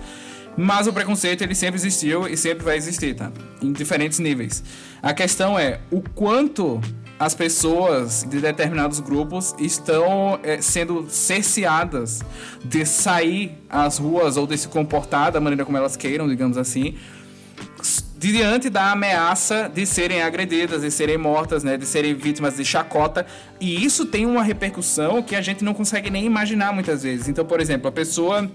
mas o preconceito ele sempre existiu e sempre vai existir, tá? Em diferentes níveis. A questão é o quanto as pessoas de determinados grupos estão é, sendo cerceadas de sair às ruas ou de se comportar da maneira como elas queiram, digamos assim, diante da ameaça de serem agredidas, de serem mortas, né, de serem vítimas de chacota. E isso tem uma repercussão que a gente não consegue nem imaginar muitas vezes. Então, por exemplo, a pessoa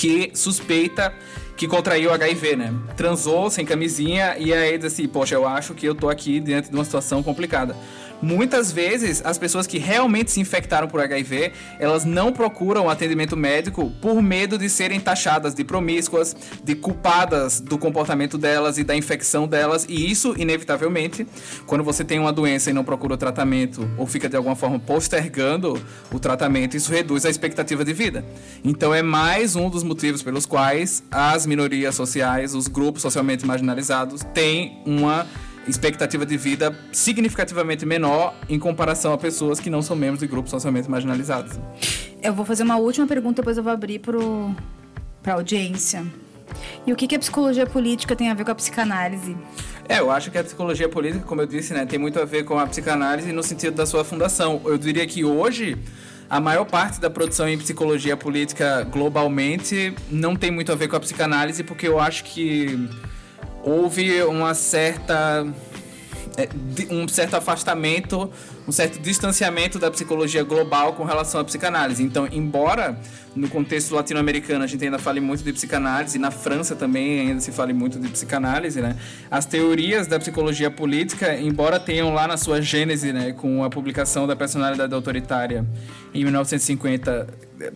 que suspeita que contraiu HIV, né? Transou sem camisinha e aí diz assim, poxa, eu acho que eu tô aqui diante de uma situação complicada. Muitas vezes, as pessoas que realmente se infectaram por HIV, elas não procuram atendimento médico por medo de serem taxadas de promíscuas, de culpadas do comportamento delas e da infecção delas. E isso, inevitavelmente, quando você tem uma doença e não procura o tratamento ou fica de alguma forma postergando o tratamento, isso reduz a expectativa de vida. Então, é mais um dos motivos pelos quais as minorias sociais, os grupos socialmente marginalizados, têm uma expectativa de vida significativamente menor em comparação a pessoas que não são membros de grupos socialmente marginalizados. Eu vou fazer uma última pergunta, depois eu vou abrir para a audiência. E o que, que a psicologia política tem a ver com a psicanálise? É, eu acho que a psicologia política, como eu disse, né, tem muito a ver com a psicanálise no sentido da sua fundação. Eu diria que hoje a maior parte da produção em psicologia política globalmente não tem muito a ver com a psicanálise, porque eu acho que houve uma certa é, um certo afastamento, um certo distanciamento da psicologia global com relação à psicanálise. Então, embora no contexto latino-americano a gente ainda fale muito de psicanálise, na França também ainda se fale muito de psicanálise, né? As teorias da psicologia política, embora tenham lá na sua gênese, né, com a publicação da personalidade autoritária em 1950,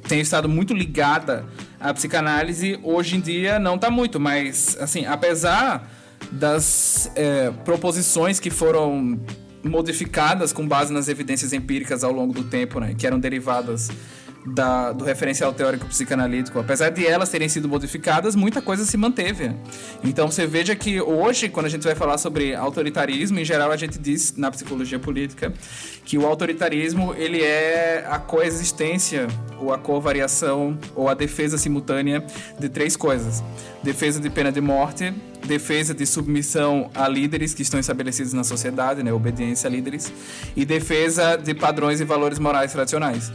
tenham estado muito ligada à psicanálise, hoje em dia não está muito, mas assim, apesar das é, proposições que foram modificadas com base nas evidências empíricas ao longo do tempo, né, que eram derivadas da, do referencial teórico psicanalítico, apesar de elas terem sido modificadas, muita coisa se manteve. Então você veja que hoje, quando a gente vai falar sobre autoritarismo, em geral a gente diz na psicologia política que o autoritarismo ele é a coexistência ou a covariação ou a defesa simultânea de três coisas: defesa de pena de morte, defesa de submissão a líderes que estão estabelecidos na sociedade, né, obediência a líderes, e defesa de padrões e valores morais tradicionais.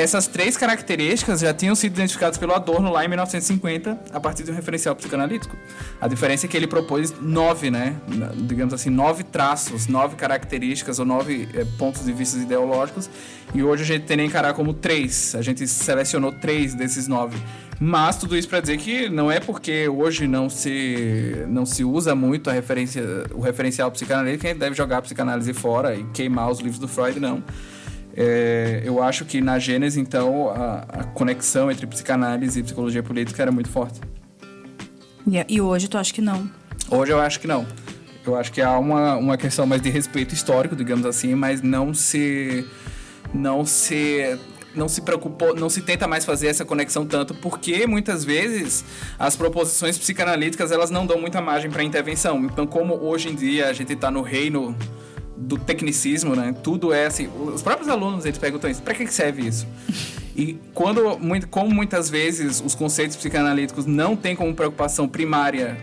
Essas três características já tinham sido identificadas pelo Adorno lá em 1950, a partir de um referencial psicanalítico. A diferença é que ele propôs nove, né? Digamos assim, nove traços, nove características ou nove é, pontos de vista ideológicos. E hoje a gente tem que encarar como três. A gente selecionou três desses nove. Mas tudo isso para dizer que não é porque hoje não se, não se usa muito a referência, o referencial psicanalítico que a gente deve jogar a psicanálise fora e queimar os livros do Freud, não. É, eu acho que na Gênese, então, a, a, conexão entre psicanálise e psicologia política era muito forte. E, e hoje tu acha que não? Hoje eu acho que não. Eu acho que há uma, uma questão mais de respeito histórico, digamos assim, mas não se. Não se não se preocupou, não se tenta mais fazer essa conexão tanto, porque muitas vezes as proposições psicanalíticas elas não dão muita margem para intervenção. Então, como hoje em dia a gente está no reino do tecnicismo, né? Tudo é assim. Os próprios alunos eles perguntam isso: para que serve isso? E quando, como muitas vezes os conceitos psicanalíticos não têm como preocupação primária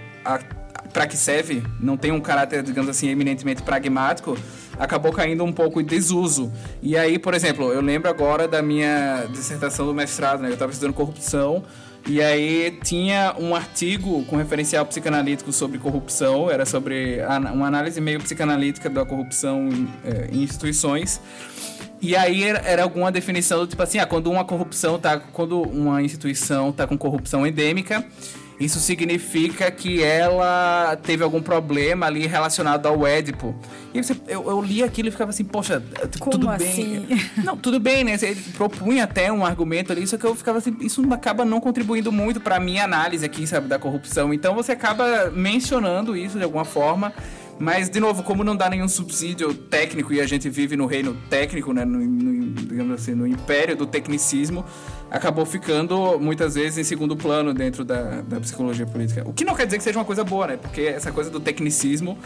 para que serve, não tem um caráter, digamos assim, eminentemente pragmático, acabou caindo um pouco em desuso. E aí, por exemplo, eu lembro agora da minha dissertação do mestrado, né? Eu estava estudando corrupção e aí tinha um artigo com referencial psicanalítico sobre corrupção, era sobre uma análise meio psicanalítica da corrupção é, em instituições. E aí era, alguma definição do tipo assim, ah, quando uma corrupção tá, quando uma instituição tá com corrupção endêmica, isso significa que ela teve algum problema ali relacionado ao Édipo. E você, eu, eu li aquilo e ficava assim, poxa, Como tudo assim? bem. [LAUGHS] Não, tudo bem, né? Ele propunha até um argumento ali, só que eu ficava assim, isso acaba não contribuindo muito para minha análise aqui, sabe, da corrupção. Então você acaba mencionando isso de alguma forma. Mas, de novo, como não dá nenhum subsídio técnico e a gente vive no reino técnico, né, no, no, digamos assim, no império do tecnicismo, acabou ficando muitas vezes em segundo plano dentro da, da psicologia política. O que não quer dizer que seja uma coisa boa, né? Porque essa coisa do tecnicismo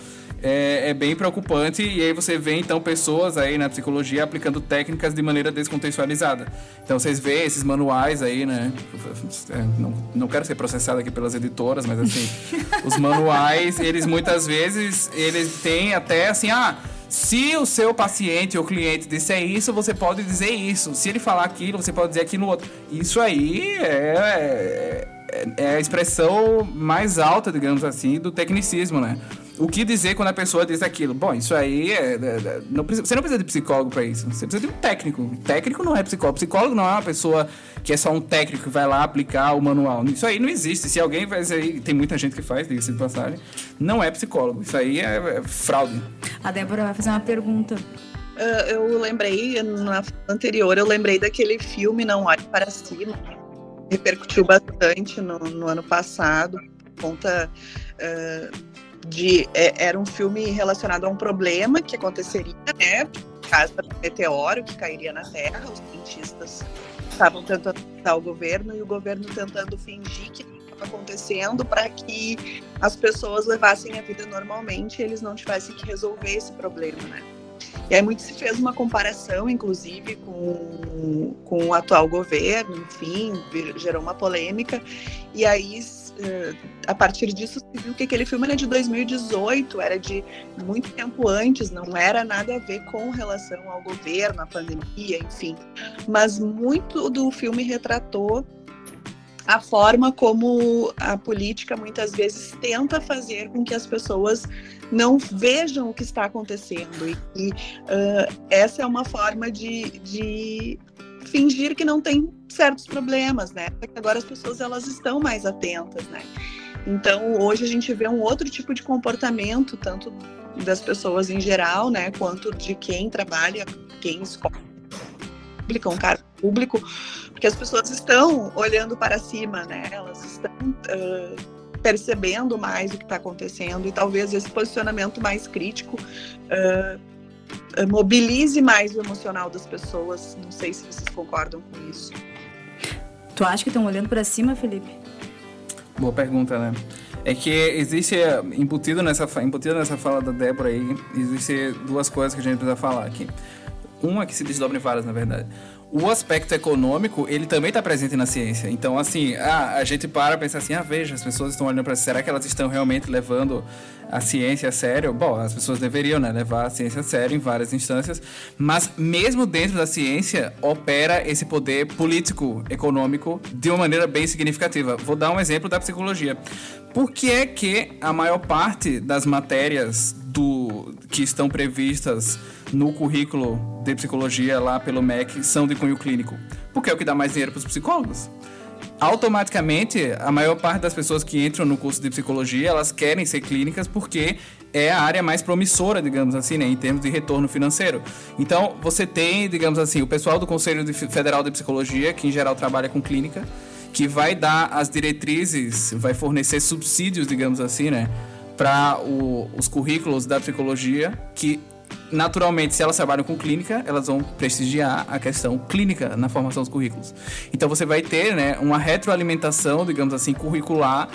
é, é, bem preocupante e aí você vê então pessoas aí na psicologia aplicando técnicas de maneira descontextualizada. Então vocês vê esses manuais aí, né? É, não, não quero ser processado aqui pelas editoras, mas assim, [LAUGHS] os manuais, eles muitas vezes, eles têm até assim, ah, Se o seu paciente ou cliente disser isso, você pode dizer isso. Se ele falar aquilo, você pode dizer aquilo outro. Isso aí é, é, é a expressão mais alta, digamos assim, do tecnicismo, né? O que dizer quando a pessoa diz aquilo? Bom, isso aí é, é, é não precisa, você não precisa de psicólogo para isso. Você precisa de um técnico. Técnico não é psicólogo. Psicólogo não é uma pessoa que é só um técnico que vai lá aplicar o manual. Isso aí não existe. Se alguém faz aí, tem muita gente que faz, diga-se de passagem, não é psicólogo. Isso aí é, é fraude. A Débora vai fazer uma pergunta. Uh, eu lembrei, na anterior, eu lembrei daquele filme Não Olhe Para Cima, repercutiu bastante no, no ano passado, conta uh, de é, era um filme relacionado a um problema que aconteceria, né? Caso do meteoro que cairia na Terra, os cientistas estavam tentando ajudar o governo e o governo tentando fingir que estava acontecendo para que as pessoas levassem a vida normalmente e eles não tivessem que resolver esse problema, né? E aí muito se fez uma comparação, inclusive, com, com o atual governo, enfim, gerou uma polêmica. E aí a partir disso se viu que aquele filme era de 2018, era de muito tempo antes, não era nada a ver com relação ao governo, à pandemia, enfim. Mas muito do filme retratou a forma como a política muitas vezes tenta fazer com que as pessoas não vejam o que está acontecendo. E, e uh, essa é uma forma de, de fingir que não tem certos problemas, né? Porque agora as pessoas elas estão mais atentas, né? Então hoje a gente vê um outro tipo de comportamento, tanto das pessoas em geral, né, quanto de quem trabalha, quem escolhe um cargo público, porque as pessoas estão olhando para cima, né? Elas estão uh, percebendo mais o que está acontecendo e talvez esse posicionamento mais crítico uh, mobilize mais o emocional das pessoas. Não sei se vocês concordam com isso. Tu acha que estão olhando para cima, Felipe? Boa pergunta, né? É que existe, embutido nessa, embutido nessa fala da Débora aí, existe duas coisas que a gente precisa falar aqui. Uma que se desdobra em várias, na verdade o aspecto econômico, ele também está presente na ciência. Então, assim, a gente para pensar assim, ah, veja, as pessoas estão olhando para será que elas estão realmente levando a ciência a sério? Bom, as pessoas deveriam, né, levar a ciência a sério em várias instâncias, mas mesmo dentro da ciência, opera esse poder político, econômico, de uma maneira bem significativa. Vou dar um exemplo da psicologia. Por que é que a maior parte das matérias do que estão previstas no currículo de psicologia lá pelo MEC são de cunho clínico? Porque é o que dá mais dinheiro para os psicólogos. Automaticamente, a maior parte das pessoas que entram no curso de psicologia, elas querem ser clínicas porque é a área mais promissora, digamos assim, né, em termos de retorno financeiro. Então, você tem, digamos assim, o pessoal do Conselho Federal de Psicologia, que em geral trabalha com clínica, que vai dar as diretrizes, vai fornecer subsídios, digamos assim, né, para os currículos da psicologia, que naturalmente, se elas trabalham com clínica, elas vão prestigiar a questão clínica na formação dos currículos. Então você vai ter, né, uma retroalimentação, digamos assim, curricular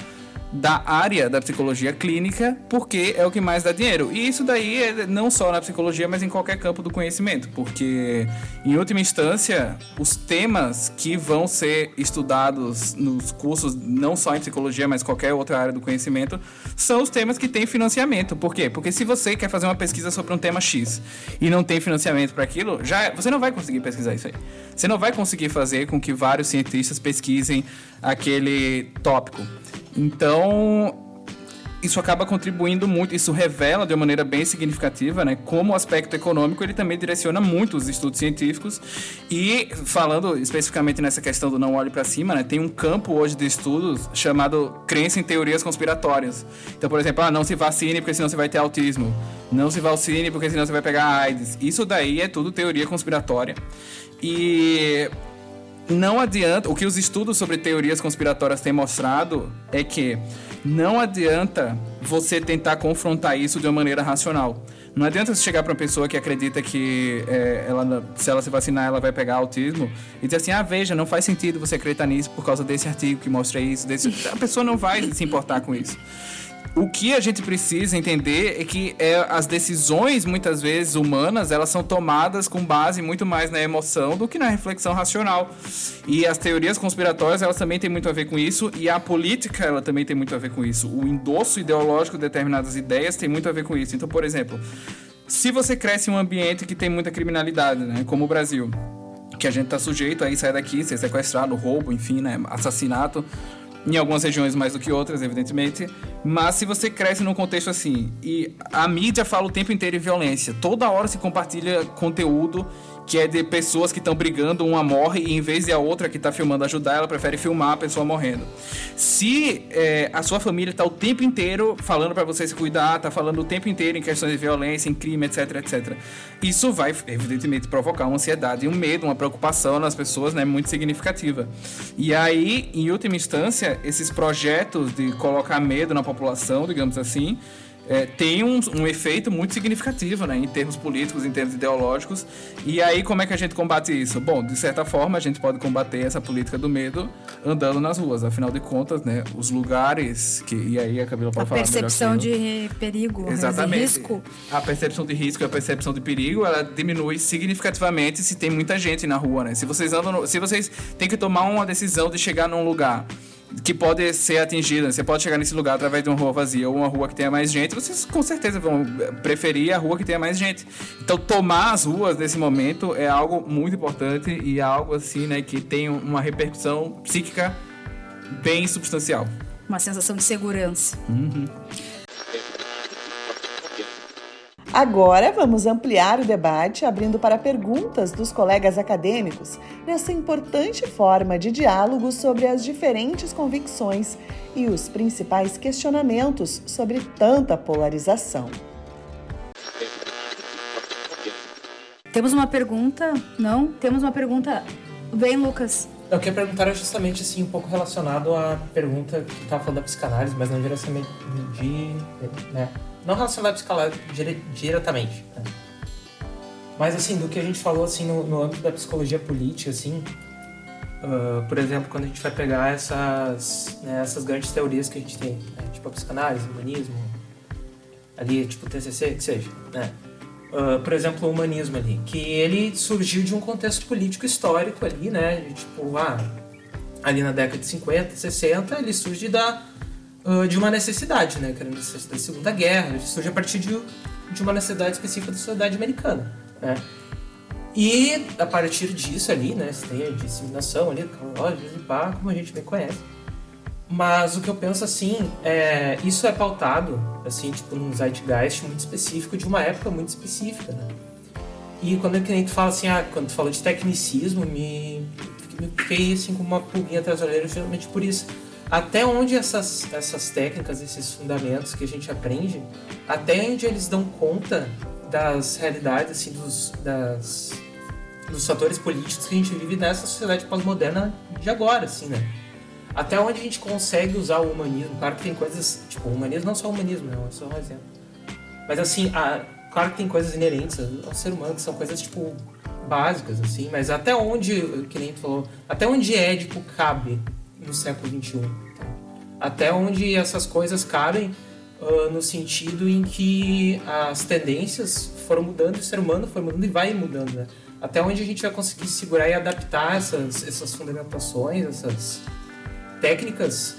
da área da psicologia clínica, porque é o que mais dá dinheiro. E isso daí é não só na psicologia, mas em qualquer campo do conhecimento, porque em última instância, os temas que vão ser estudados nos cursos, não só em psicologia, mas qualquer outra área do conhecimento, são os temas que têm financiamento. Por quê? Porque se você quer fazer uma pesquisa sobre um tema X e não tem financiamento para aquilo, já você não vai conseguir pesquisar isso aí. Você não vai conseguir fazer com que vários cientistas pesquisem aquele tópico. Então, isso acaba contribuindo muito, isso revela de uma maneira bem significativa, né, como o aspecto econômico ele também direciona muito os estudos científicos. E falando especificamente nessa questão do não olhe para cima, né, tem um campo hoje de estudos chamado crença em teorias conspiratórias. Então, por exemplo, ah, não se vacine porque senão você vai ter autismo. Não se vacine porque senão você vai pegar AIDS. Isso daí é tudo teoria conspiratória. E não adianta. O que os estudos sobre teorias conspiratórias têm mostrado é que não adianta você tentar confrontar isso de uma maneira racional. Não adianta você chegar para uma pessoa que acredita que é, ela, se ela se vacinar, ela vai pegar autismo e dizer assim: ah, veja, não faz sentido você acreditar nisso por causa desse artigo que mostra isso. Desse... A pessoa não vai se importar com isso. O que a gente precisa entender é que é, as decisões, muitas vezes, humanas, elas são tomadas com base muito mais na emoção do que na reflexão racional. E as teorias conspiratórias, elas também têm muito a ver com isso, e a política, ela também tem muito a ver com isso. O endosso ideológico de determinadas ideias tem muito a ver com isso. Então, por exemplo, se você cresce em um ambiente que tem muita criminalidade, né, como o Brasil, que a gente tá sujeito a sair daqui, ser sequestrado, roubo, enfim, né, assassinato, em algumas regiões mais do que outras, evidentemente. Mas se você cresce num contexto assim, e a mídia fala o tempo inteiro em violência, toda hora se compartilha conteúdo que é de pessoas que estão brigando, uma morre e em vez de a outra que está filmando ajudar, ela prefere filmar a pessoa morrendo. Se é, a sua família está o tempo inteiro falando para você se cuidar, está falando o tempo inteiro em questões de violência, em crime, etc, etc, isso vai evidentemente provocar uma ansiedade, um medo, uma preocupação nas pessoas, né, muito significativa. E aí, em última instância, esses projetos de colocar medo na população, digamos assim, é, tem um, um, efeito muito significativo, né, em termos políticos, em termos ideológicos. E aí, como é que a gente combate isso? Bom, de certa forma, a gente pode combater essa política do medo andando nas ruas. Afinal de contas, né, os lugares que e aí a Camila pode a falar percepção de perigo, Exatamente. de risco. A percepção de risco e a percepção de perigo, ela diminui significativamente se tem muita gente na rua, né? Se vocês andam, no, se vocês têm que tomar uma decisão de chegar num lugar que pode ser atingida. Você pode chegar nesse lugar através de uma rua vazia ou uma rua que tenha mais gente, vocês com certeza vão preferir a rua que tenha mais gente. Então, tomar as ruas nesse momento é algo muito importante e é algo assim, né, que tem uma repercussão psíquica bem substancial. Uma sensação de segurança. Uhum. Agora vamos ampliar o debate, abrindo para perguntas dos colegas acadêmicos nessa importante forma de diálogo sobre as diferentes convicções e os principais questionamentos sobre tanta polarização. Temos uma pergunta? Não? Temos uma pergunta. Bem, Lucas. Eu queria perguntar justamente assim, um pouco relacionado à pergunta que estava falando da psicanálise, mas não diretamente de. Né, não relacionado à psicanálise dire, diretamente. Né? Mas assim, do que a gente falou assim no, no âmbito da psicologia política, assim, uh, por exemplo, quando a gente vai pegar essas, né, essas grandes teorias que a gente tem, né, tipo a psicanálise, humanismo, ali, tipo o TCC, que seja, né? Uh, por exemplo, o humanismo ali, que ele surgiu de um contexto político histórico ali, né? Tipo, ah, ali na década de 50, 60, ele surge da, uh, de uma necessidade, né? Que era a necessidade da Segunda Guerra, surge a partir de, de uma necessidade específica da sociedade americana, né? E a partir disso ali, né, você tem a disseminação ali, lojas e como a gente bem conhece. Mas o que eu penso assim, é, isso é pautado, assim, tipo, num zeitgeist muito específico de uma época muito específica, né? E quando que nem tu fala assim, ah, quando tu fala de tecnicismo, me, me fiquei assim com uma pulguinha atrás da orelha justamente por isso. Até onde essas, essas técnicas, esses fundamentos que a gente aprende, até onde eles dão conta das realidades, assim, dos, das, dos fatores políticos que a gente vive nessa sociedade pós-moderna de agora, assim, né? até onde a gente consegue usar o humanismo. Claro que tem coisas, tipo, o humanismo não é só o humanismo, né? é só um exemplo. Mas assim, a, claro que tem coisas inerentes ao ser humano que são coisas, tipo, básicas, assim, mas até onde, que nem tu falou, até onde édipo cabe no século XXI? Até onde essas coisas cabem uh, no sentido em que as tendências foram mudando, o ser humano foi mudando e vai mudando, né? Até onde a gente vai conseguir segurar e adaptar essas, essas fundamentações, essas técnicas,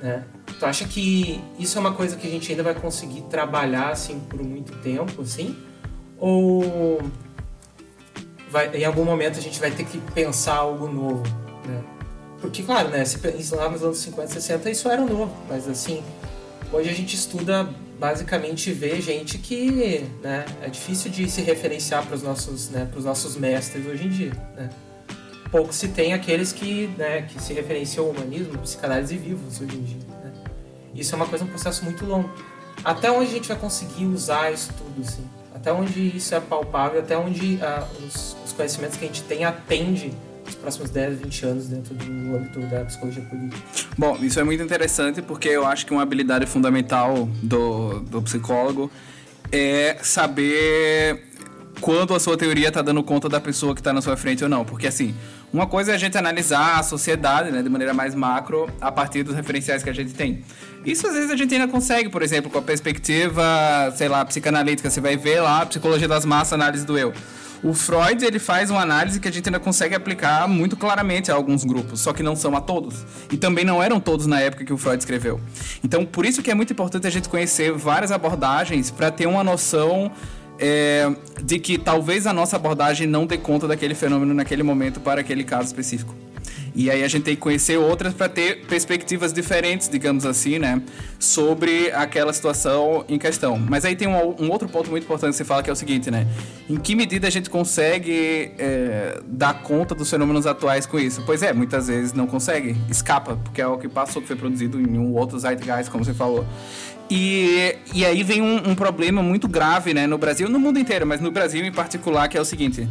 né? Tu acha que isso é uma coisa que a gente ainda vai conseguir trabalhar assim por muito tempo, assim? Ou vai, em algum momento a gente vai ter que pensar algo novo? Porque, claro, né, lá nos anos 50, 60 isso era novo, mas assim, hoje a gente estuda basicamente vê gente que né, é difícil de se referenciar para os nossos, né, nossos mestres hoje em dia, né? pouco se tem aqueles que, né, que se referenciam ao humanismo, psicanálise vivos hoje em dia. Né? Isso é uma coisa, um processo muito longo. Até onde a gente vai conseguir usar isso tudo, assim? Até onde isso é palpável, até onde ah, os, os, conhecimentos que a gente tem atende os próximos 10, 20 anos dentro do âmbito da psicologia política. Bom, isso é muito interessante porque eu acho que uma habilidade fundamental do, do psicólogo é saber quando a sua teoria está dando conta da pessoa que está na sua frente ou não. Porque, assim, uma coisa é a gente analisar a sociedade né, de maneira mais macro a partir dos referenciais que a gente tem. Isso às vezes a gente ainda consegue, por exemplo, com a perspectiva, sei lá, psicanalítica. Você vai ver lá psicologia das massas, análise do eu. O Freud ele faz uma análise que a gente ainda consegue aplicar muito claramente a alguns grupos, só que não são a todos. E também não eram todos na época que o Freud escreveu. Então, por isso que é muito importante a gente conhecer várias abordagens para ter uma noção é, de que talvez a nossa abordagem não dê conta daquele fenômeno naquele momento para aquele caso específico. E aí a gente tem que conhecer outras para ter perspectivas diferentes, digamos assim, né? Sobre aquela situação em questão. Mas aí tem um, um outro ponto muito importante que você fala que é o seguinte, né? Em que medida a gente consegue é, dar conta dos fenômenos atuais com isso? Pois é, muitas vezes não consegue, escapa, porque é o que passou, que foi produzido em um outro zeitgeist, como você falou. E, e aí vem um, um, problema muito grave, né, no Brasil, no mundo inteiro, mas no Brasil em particular, que é o seguinte: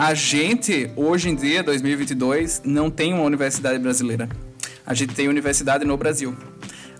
a gente, hoje em dia, 2022, não tem uma universidade brasileira. A gente tem universidade no Brasil.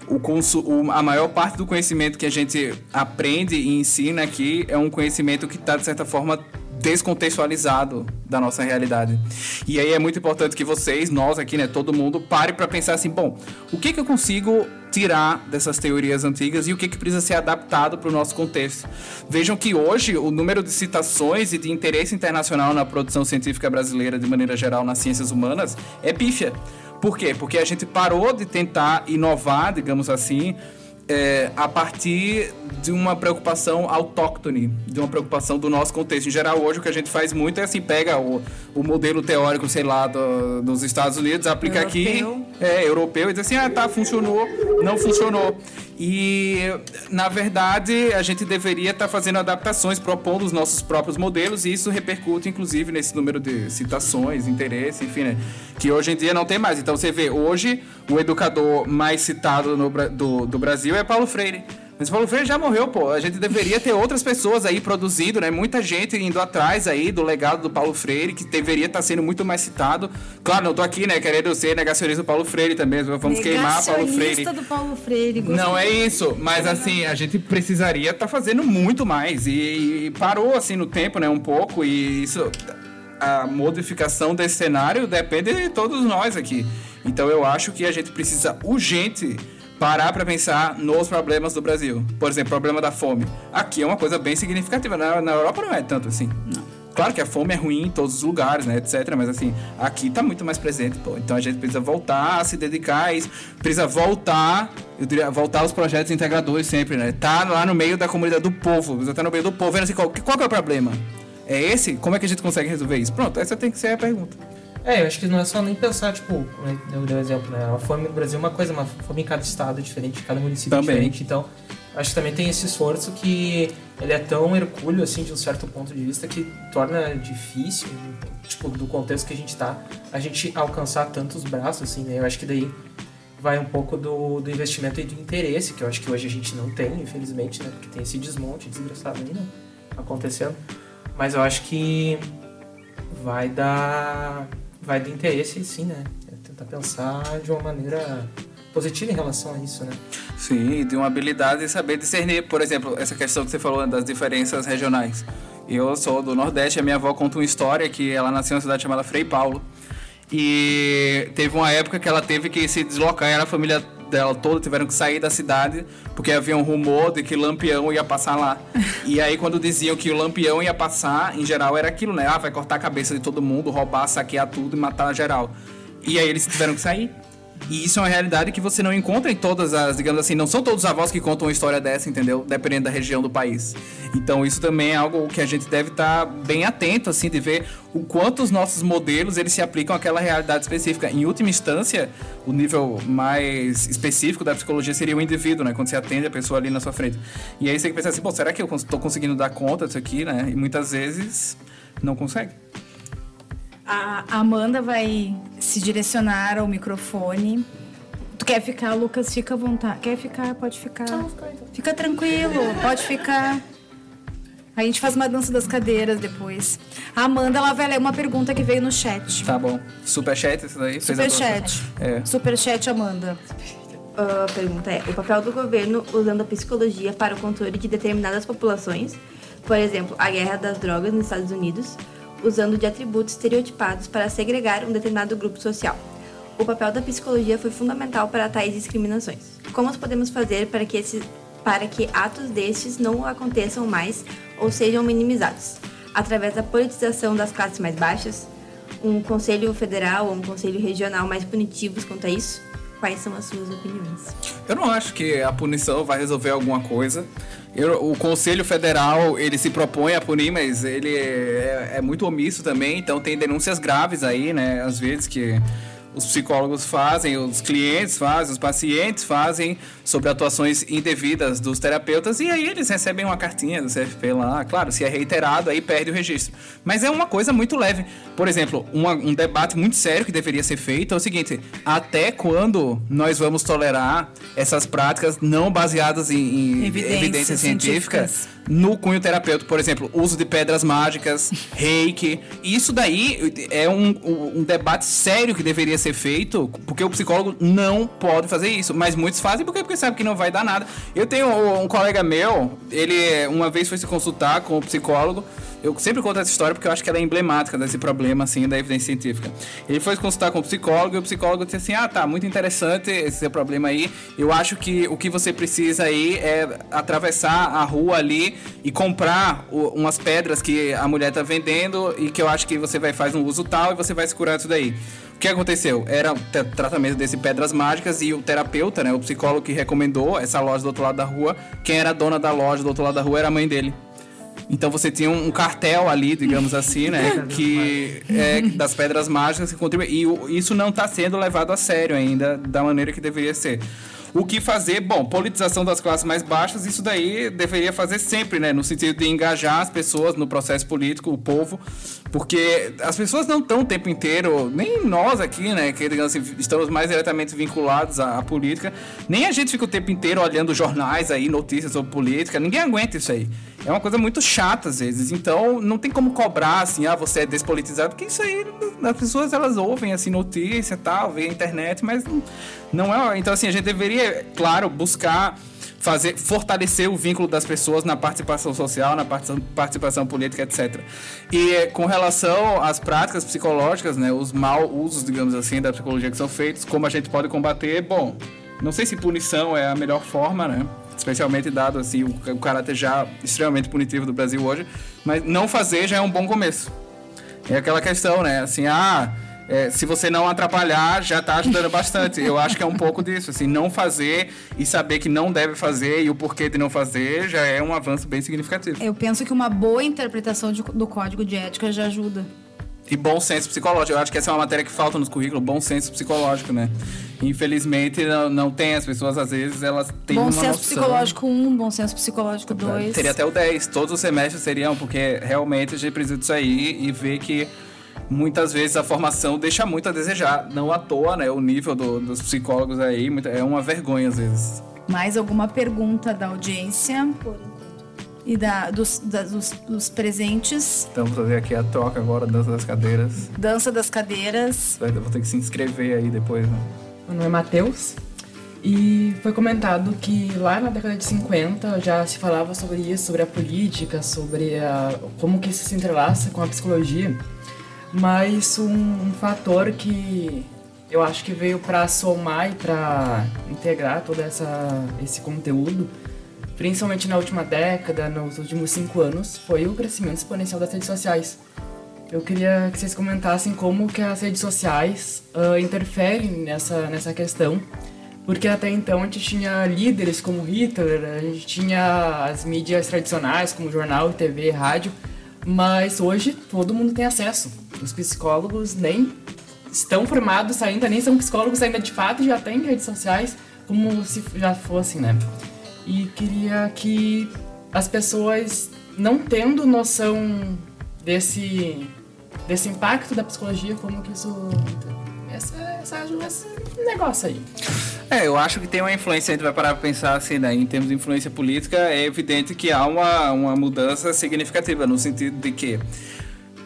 O, o, a maior parte do conhecimento que a gente aprende e ensina aqui é um conhecimento que está, de certa forma, descontextualizado da nossa realidade. E aí é muito importante que vocês, nós aqui, né, todo mundo, pare para pensar assim, bom, o que que eu consigo tirar dessas teorias antigas e o que que precisa ser adaptado para o nosso contexto. Vejam que hoje o número de citações e de interesse internacional na produção científica brasileira, de maneira geral, nas ciências humanas, é pífia. Por quê? Porque a gente parou de tentar inovar, digamos assim, é, a partir de uma preocupação autóctone, de uma preocupação do nosso contexto. Em geral, hoje o que a gente faz muito é assim, pega o, o modelo teórico, sei lá, do, dos Estados Unidos, aplica europeu. aqui, é, europeu, e diz assim, ah, tá, funcionou, não funcionou. E, na verdade, a gente deveria estar tá fazendo adaptações, propondo os nossos próprios modelos, e isso repercute, inclusive, nesse número de citações, interesse, enfim, né? Que hoje em dia não tem mais. Então, você vê, hoje, o educador mais citado no, do, do Brasil é Paulo Freire. Mas o Paulo Freire já morreu, pô. A gente deveria ter outras pessoas aí produzindo, né? Muita gente indo atrás aí do legado do Paulo Freire, que deveria estar tá sendo muito mais citado. Claro, não tô aqui, né, querendo ser negacionista do Paulo Freire também. Vamos queimar Paulo Freire. do Paulo Freire. Não é isso, mas assim, a gente precisaria estar tá fazendo muito mais. E, e parou assim no tempo, né, um pouco, e isso a modificação desse cenário depende de todos nós aqui. Então eu acho que a gente precisa urgente parar para pensar nos problemas do Brasil. Por exemplo, o problema da fome. Aqui é uma coisa bem significativa. Na, na Europa não é tanto assim. Não. Claro que a fome é ruim em todos os lugares, né, etc. Mas assim, aqui tá muito mais presente, pô. Então a gente precisa voltar a se dedicar a isso. Precisa voltar, eu diria, voltar aos projetos integradores sempre, né? Tá lá no meio da comunidade do povo. Precisa estar tá no meio do povo, vendo assim, qual, qual é o problema? É esse? Como é que a gente consegue resolver isso? Pronto, essa tem que ser a pergunta. É, eu acho que não é só nem pensar, tipo, eu dei um exemplo, né? A fome no Brasil é uma coisa, uma fome em cada estado diferente, cada município é diferente. Então, acho que também tem esse esforço que ele é tão hercúleo, assim, de um certo ponto de vista, que torna difícil, tipo, do contexto que a gente tá, a gente alcançar tantos braços, assim, né? Eu acho que daí vai um pouco do, do investimento e do interesse, que eu acho que hoje a gente não tem, infelizmente, né? Porque tem esse desmonte desgraçado aí, né? Acontecendo. Mas eu acho que vai dar vai do interesse, sim, né? É tentar pensar de uma maneira positiva em relação a isso, né? Sim, de uma habilidade de saber discernir, por exemplo, essa questão que você falou das diferenças regionais. Eu sou do Nordeste, a minha avó conta uma história que ela nasceu em uma cidade chamada Frei Paulo. E teve uma época que ela teve que se deslocar, era a família dela toda tiveram que sair da cidade porque havia um rumor de que Lampião ia passar lá. [LAUGHS] e aí quando diziam que o Lampião ia passar, em geral era aquilo, né? Ah, vai cortar a cabeça de todo mundo, roubar, saquear tudo e matar geral. E aí eles tiveram que sair. E isso é uma realidade que você não encontra em todas as, digamos assim, não são todos os avós que contam uma história dessa, entendeu? Dependendo da região do país. Então isso também é algo que a gente deve estar tá bem atento, assim, de ver o quanto os nossos modelos eles se aplicam àquela realidade específica. Em última instância, o nível mais específico da psicologia seria o indivíduo, né? Quando você atende a pessoa ali na sua frente. E aí você tem que pensar assim, pô, será que eu estou conseguindo dar conta disso aqui, né? E muitas vezes não consegue. A Amanda vai se direcionar ao microfone. Tu quer ficar, Lucas? Fica à vontade. Quer ficar? Pode ficar. Não, fica, tranquilo, pode ficar. A gente faz uma dança das cadeiras depois. A Amanda, ela vai ler uma pergunta que veio no chat. Tá bom. Superchat isso daí? Superchat. É. Superchat, Amanda. A pergunta é: o papel do governo usando a psicologia para o controle de determinadas populações, por exemplo, a guerra das drogas nos Estados Unidos, usando de atributos estereotipados para segregar um determinado grupo social. O papel da psicologia foi fundamental para tais discriminações. Como podemos fazer para que, esse, para que atos destes não aconteçam mais ou sejam minimizados? Através da politização das classes mais baixas? Um conselho federal ou um conselho regional mais punitivos quanto a isso? Quais são as suas opiniões? Eu não acho que a punição vai resolver alguma coisa. Eu, o Conselho Federal, ele se propõe a punir, mas ele é, é muito omisso também, então tem denúncias graves aí, né? Às vezes que os psicólogos fazem, os clientes fazem, os pacientes fazem sobre atuações indevidas dos terapeutas e aí eles recebem uma cartinha do CFP lá. Claro, se é reiterado, aí perde o registro. Mas é uma coisa muito leve. Por exemplo, uma, um debate muito sério que deveria ser feito é o seguinte: até quando nós vamos tolerar essas práticas não baseadas em, em Evidências evidência científica científicas. No cunho terapêutico? Por exemplo, uso de pedras mágicas, reiki. Isso daí é um, um debate sério que deveria ser feito, porque o psicólogo não pode fazer isso. Mas muitos fazem porque, porque sabe que não vai dar nada. Eu tenho um colega meu, ele uma vez foi se consultar com o psicólogo. Eu sempre conto essa história porque eu acho que ela é emblemática desse problema, assim, da evidência científica. Ele foi consultar com o psicólogo e o psicólogo disse assim: Ah, tá, muito interessante esse seu problema aí. Eu acho que o que você precisa aí é atravessar a rua ali e comprar o- umas pedras que a mulher tá vendendo e que eu acho que você vai fazer um uso tal e você vai se curar disso daí. O que aconteceu? Era o tra- tratamento desse pedras mágicas e o terapeuta, né, o psicólogo que recomendou essa loja do outro lado da rua, quem era a dona da loja do outro lado da rua era a mãe dele. Então você tinha um um cartel ali, digamos assim, né? [LAUGHS] que é das pedras mágicas que contribui. E o- isso não está sendo levado a sério ainda da maneira que deveria ser. O que fazer? Bom, politização das classes mais baixas, isso daí deveria fazer sempre, né? No sentido de engajar as pessoas no processo político, o povo, porque as pessoas não estão o tempo inteiro, nem nós aqui, né? Que digamos assim, estamos mais diretamente vinculados à, à política, nem a gente fica o tempo inteiro olhando jornais aí, notícias sobre política, ninguém aguenta isso aí. É uma coisa muito chata às vezes, então não tem como cobrar assim, ah, você é despolitizado, porque isso aí, as pessoas elas ouvem assim notícia tal, vê a internet, mas não- não é. Então assim, a gente deveria, claro, buscar fazer fortalecer o vínculo das pessoas na participação social, na partici- participação política, etc. E com relação às práticas psicológicas, né, os mal usos, digamos assim, da psicologia que são feitos, como a gente pode combater? Bom, não sei se punição é a melhor forma, né? Especialmente dado assim o caráter já extremamente punitivo do Brasil hoje, mas não fazer já é um bom começo. É aquela questão, né? Assim, ah, é, se você não atrapalhar, já tá ajudando bastante. Eu acho que é um pouco disso, assim, não fazer e saber que não deve fazer e o porquê de não fazer já é um avanço bem significativo. Eu penso que uma boa interpretação de- do código de ética já ajuda. E bom senso psicológico. Eu acho que essa é uma matéria que falta nos currículos, bom senso psicológico, né? Infelizmente não, não tem, as pessoas às vezes elas têm bom uma senso noção. psicológico 1, bom senso psicológico 2. Seria até o 10, todos os semestres seriam, porque realmente a gente precisa disso aí e ver que muitas vezes a formação deixa muito a desejar. Não à toa, né? O nível do- dos psicólogos aí é uma vergonha às vezes. Mais alguma pergunta da audiência? E da, dos, da- dos, dos presentes. Então vou fazer aqui a troca agora, dança das cadeiras. Dança das cadeiras. Vou ter que se inscrever aí depois, né? Meu nome é Matheus. E foi comentado que lá na década de 50 já se falava sobre isso, sobre a política, sobre a, como que isso se entrelaça com a psicologia. Mas um, um fator que eu acho que veio para somar e para integrar todo essa, esse conteúdo, principalmente na última década, nos últimos cinco anos, foi o crescimento exponencial das redes sociais. Eu queria que vocês comentassem como que as redes sociais ah, interferem nessa, nessa questão. Porque até então a gente tinha líderes como Hitler, a gente tinha as mídias tradicionais como jornal, TV, rádio, mas hoje todo mundo tem acesso. Os psicólogos nem estão formados ainda, nem são psicólogos ainda de fato já têm redes sociais como se já fossem, né? E queria que as pessoas não tendo noção desse desse impacto da psicologia, como que isso essa, essa, esse negócio aí. É, eu acho que tem uma influência, a gente vai parar pra pensar assim, né? Em termos de influência política, é evidente que há uma, uma mudança significativa, no sentido de que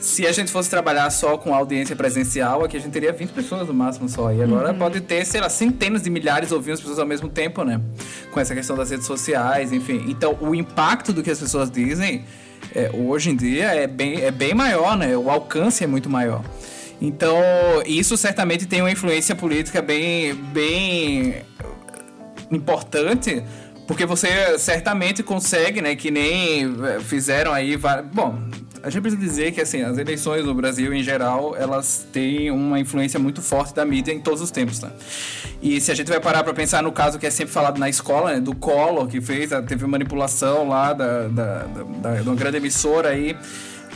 se a gente fosse trabalhar só com audiência presencial, aqui a gente teria 20 pessoas no máximo só. E agora pode ter, sei lá, centenas de milhares ouvindo as pessoas ao mesmo tempo, né? Com essa questão das redes sociais, enfim. Então, o impacto do que as pessoas dizem é, hoje em dia é bem, é bem maior, né? O alcance é muito maior. Então, isso certamente tem uma influência política bem, bem importante, porque você certamente consegue, né, que nem eh, fizeram aí, bom, a gente precisa dizer que assim, as eleições no Brasil em geral, elas têm uma influência muito forte da mídia em todos os tempos, né? E se a gente vai parar para pensar no caso que é sempre falado na escola, né, do Collor, que fez, teve manipulação lá da, da, da, da, de uma grande emissora aí,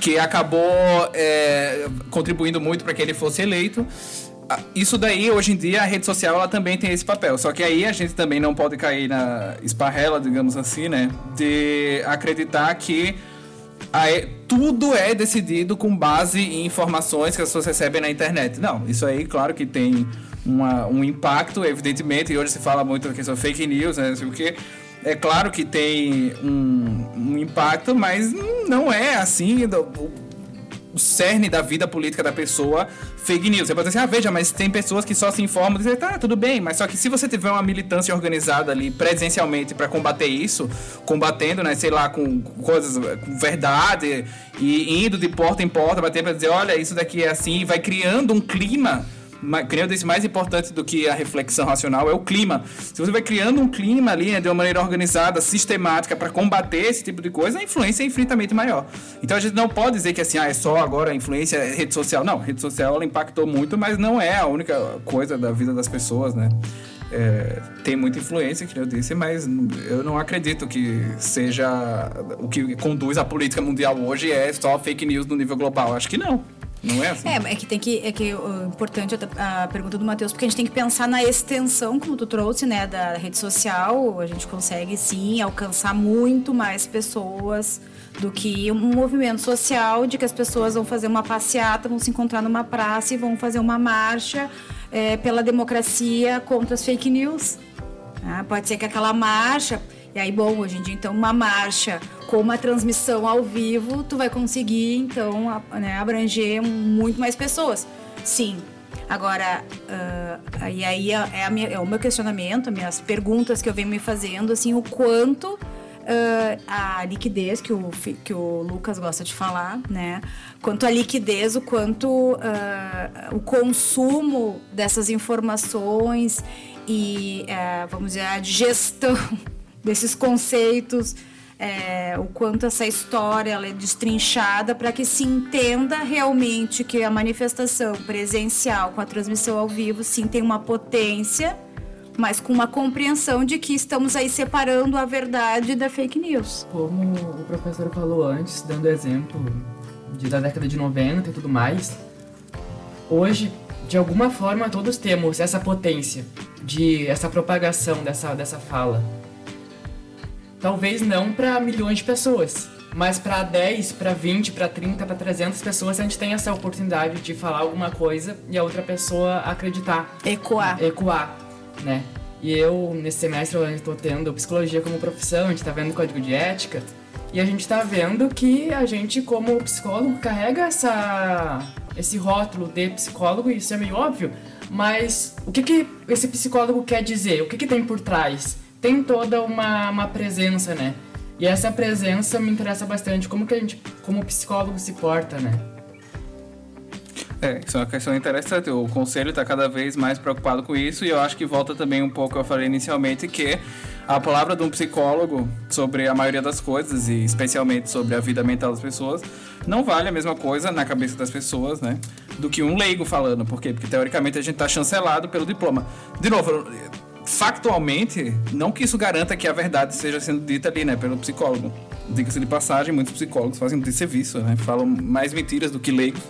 que acabou é, contribuindo muito para que ele fosse eleito isso daí, hoje em dia, a rede social ela também tem esse papel. Só que aí a gente também não pode cair na esparrela, digamos assim, né? De acreditar que tudo é decidido com base em informações que as pessoas recebem na internet. Não, isso aí, claro que tem uma, um impacto, evidentemente, e hoje se fala muito da questão fake news, né? Não sei o É claro que tem um, um impacto, mas não é assim. Do, o cerne da vida política da pessoa fake news. Você pode dizer assim, ah, veja, mas tem pessoas que só se informam e dizem, tá, tudo bem, mas só que se você tiver uma militância organizada ali presencialmente para combater isso, combatendo, né, sei lá, com coisas, com verdade e indo de porta em porta, bater para dizer, olha, isso daqui é assim, e vai criando um clima criando esse mais importante do que a reflexão racional é o clima. Se você vai criando um clima ali né, de uma maneira organizada, sistemática para combater esse tipo de coisa, a influência é infinitamente maior. Então a gente não pode dizer que assim, ah, é só agora a influência é rede social. Não, rede social ela impactou muito, mas não é a única coisa da vida das pessoas, né? É, tem muita influência, que eu disse, mas eu não acredito que seja o que conduz a política mundial hoje é só fake news no nível global. Acho que não. Não é assim? É, é que tem que. É que o importante a, a pergunta do Matheus, porque a gente tem que pensar na extensão, como tu trouxe, né, da rede social. A gente consegue sim alcançar muito mais pessoas do que um movimento social de que as pessoas vão fazer uma passeata, vão se encontrar numa praça e vão fazer uma marcha é, pela democracia contra as fake news. Ah, pode ser que aquela marcha e aí, bom, hoje em dia, então, uma marcha com uma transmissão ao vivo, tu vai conseguir, então, a, né, abranger muito mais pessoas. Sim. Agora, uh, e aí é, é, minha, é, o meu questionamento, as minhas perguntas que eu venho me fazendo, assim, o quanto uh, a liquidez, que o, que o Lucas gosta de falar, né? Quanto a liquidez, o quanto uh, o consumo dessas informações e, eh, vamos dizer, a digestão [LAUGHS] desses conceitos, é, o quanto essa história ela é destrinchada para que se entenda realmente que a manifestação presencial com a transmissão ao vivo sim tem uma potência, mas com uma compreensão de que estamos aí separando a verdade da fake news. Como o professor falou antes, dando exemplo de, da década de 90 e tudo mais, hoje, de alguma forma, todos temos essa potência de essa propagação dessa, dessa fala. Talvez não para milhões de pessoas, mas para 10, para 20, para 30, para 300 pessoas a gente tem essa oportunidade de falar alguma coisa e a outra pessoa acreditar. Ecoar. Ecoar, né? E eu, nesse semestre, eu estou tendo psicologia como profissão, a gente está vendo código de ética, e a gente está vendo que a gente, como psicólogo, carrega essa, esse rótulo de psicólogo, e isso é meio óbvio, mas o que, que esse psicólogo quer dizer? O que, que tem por trás? tem toda uma, uma presença, né? E essa presença me interessa bastante, como que a gente, como psicólogo, se porta, né? É, isso é uma questão interessante. O conselho está cada vez mais preocupado com isso e eu acho que volta também um pouco, eu falei inicialmente, que a palavra de um psicólogo sobre a maioria das coisas e especialmente sobre a vida mental das pessoas não vale a mesma coisa na cabeça das pessoas, né? Do que um leigo falando. Por quê? Porque teoricamente a gente está chancelado pelo diploma. De novo, factualmente, não que isso garanta que a verdade seja sendo dita ali, né, pelo psicólogo. Diga-se de passagem, muitos psicólogos fazem um serviço, né, falam mais mentiras do que leigos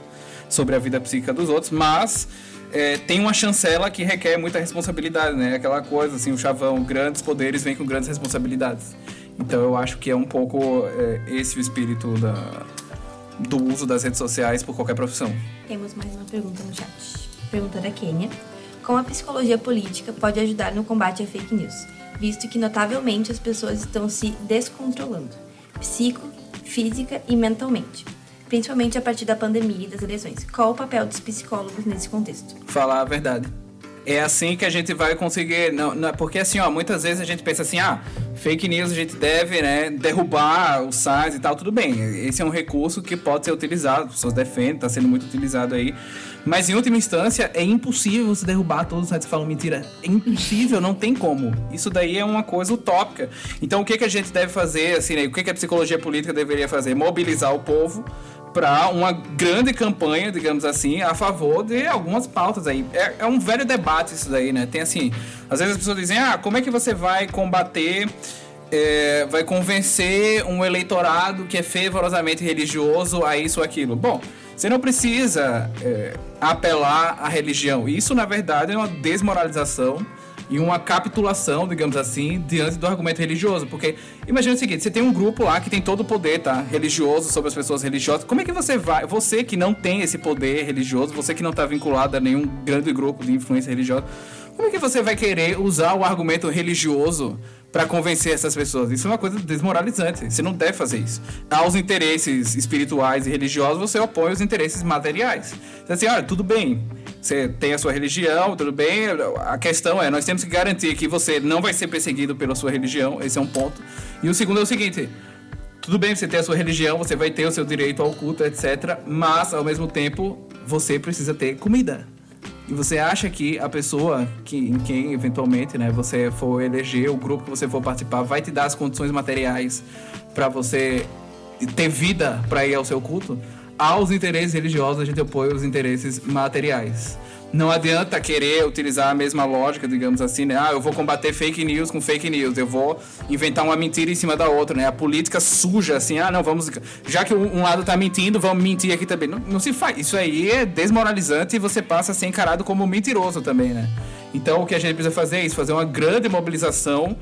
sobre a vida psíquica dos outros, mas é, tem uma chancela que requer muita responsabilidade, né, aquela coisa assim, o chavão, grandes poderes vêm com grandes responsabilidades. Então eu acho que é um pouco é, esse o espírito da, do uso das redes sociais por qualquer profissão. Temos mais uma pergunta no chat. Pergunta da Kênia como a psicologia política pode ajudar no combate à fake news, visto que notavelmente as pessoas estão se descontrolando, psico, física e mentalmente, principalmente a partir da pandemia e das eleições. Qual o papel dos psicólogos nesse contexto? Falar a verdade. É assim que a gente vai conseguir, não, não, porque assim, ó, muitas vezes a gente pensa assim, ah, fake news a gente deve, né, derrubar os sites e tal, tudo bem. Esse é um recurso que pode ser utilizado, as pessoas defendem, está sendo muito utilizado aí. Mas em última instância, é impossível você derrubar todos os sites que falam mentira. É impossível, não tem como. Isso daí é uma coisa utópica. Então o que, que a gente deve fazer, assim, né? O que, que a psicologia política deveria fazer? Mobilizar o povo para uma grande campanha, digamos assim, a favor de algumas pautas aí. É, é, um velho debate isso daí, né? Tem assim, às vezes as pessoas dizem, ah, como é que você vai combater, é, vai convencer um eleitorado que é fervorosamente religioso a isso ou aquilo? Bom, você não precisa é, apelar à religião. Isso, na verdade, é uma desmoralização e uma capitulação, digamos assim, diante do argumento religioso. Porque imagina o seguinte: você tem um grupo lá que tem todo o poder, tá? Religioso sobre as pessoas religiosas. Como é que você vai, você que não tem esse poder religioso, você que não está vinculado a nenhum grande grupo de influência religiosa, como é que você vai querer usar o argumento religioso para convencer essas pessoas? Isso é uma coisa desmoralizante. Você não deve fazer isso. Aos interesses espirituais e religiosos, você opõe os interesses materiais. Então, assim, olha, tudo bem você tem a sua religião, tudo bem. A questão é, nós temos que garantir que você não vai ser perseguido pela sua religião, esse é um ponto. E o segundo é o seguinte: tudo bem você ter a sua religião, você vai ter o seu direito ao culto, etc. Mas, ao mesmo tempo, você precisa ter comida. E você acha que a pessoa que, em quem eventualmente né, você for eleger, o grupo que você for participar, vai te dar as condições materiais para você ter vida para ir ao seu culto? aos interesses religiosos, a gente opõe os interesses materiais. Não adianta querer utilizar a mesma lógica, digamos assim, né? Ah, eu vou combater fake news com fake news, eu vou inventar uma mentira em cima da outra, né? A política suja, assim, ah, não, vamos. Já que um lado tá mentindo, vamos mentir aqui também. Não, não se faz. Isso aí é desmoralizante e você passa a ser encarado como mentiroso também, né? Então o que a gente precisa fazer é isso, fazer uma grande mobilização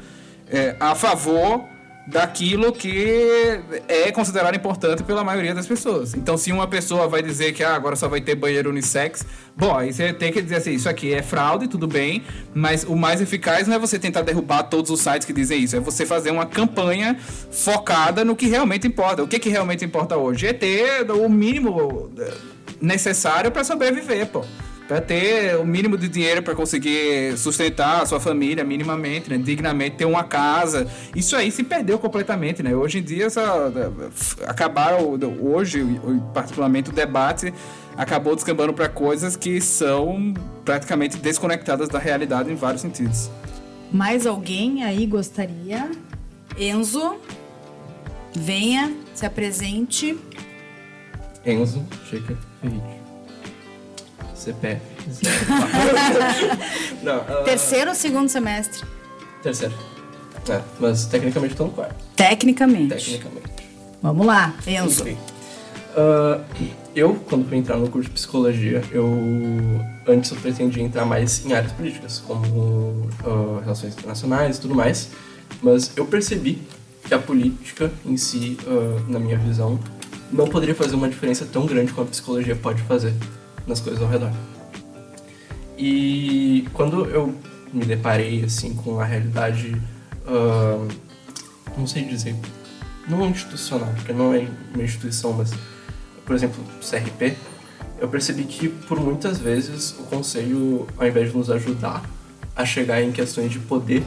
é, a favor daquilo que é considerado importante pela maioria das pessoas. Então, se uma pessoa vai dizer que ah, agora só vai ter banheiro unissex, bom, aí você tem que dizer assim, isso aqui é fraude, tudo bem, mas o mais eficaz não é você tentar derrubar todos os sites que dizem isso, é você fazer uma campanha focada no que realmente importa. O que, que realmente importa hoje? É ter o mínimo necessário para sobreviver, pô para ter o mínimo de dinheiro para conseguir sustentar a sua família minimamente, né, dignamente, ter uma casa. Isso aí se perdeu completamente, né? Hoje em dia essa, acabaram hoje, particularmente o debate acabou descambando para coisas que são praticamente desconectadas da realidade em vários sentidos. Mais alguém aí gostaria? Enzo, venha, se apresente. Enzo Chica Ferrite. CPF. [LAUGHS] Não, uh... Terceiro ou segundo semestre? Terceiro. É, mas tecnicamente estou no quarto. Tecnicamente. Tecnicamente. Vamos lá, Enzo. Uh, eu, quando fui entrar no curso de psicologia, eu antes eu pretendia entrar mais em áreas políticas, como uh, relações internacionais e tudo mais. Mas eu percebi que a política em si, uh, na minha visão, não poderia fazer uma diferença tão grande como a psicologia pode fazer nas coisas ao redor. E quando eu me deparei assim com a realidade, uh, não sei dizer, não institucional, porque não é uma instituição, mas por exemplo, CRP, eu percebi que por muitas vezes o conselho, ao invés de nos ajudar a chegar em questões de poder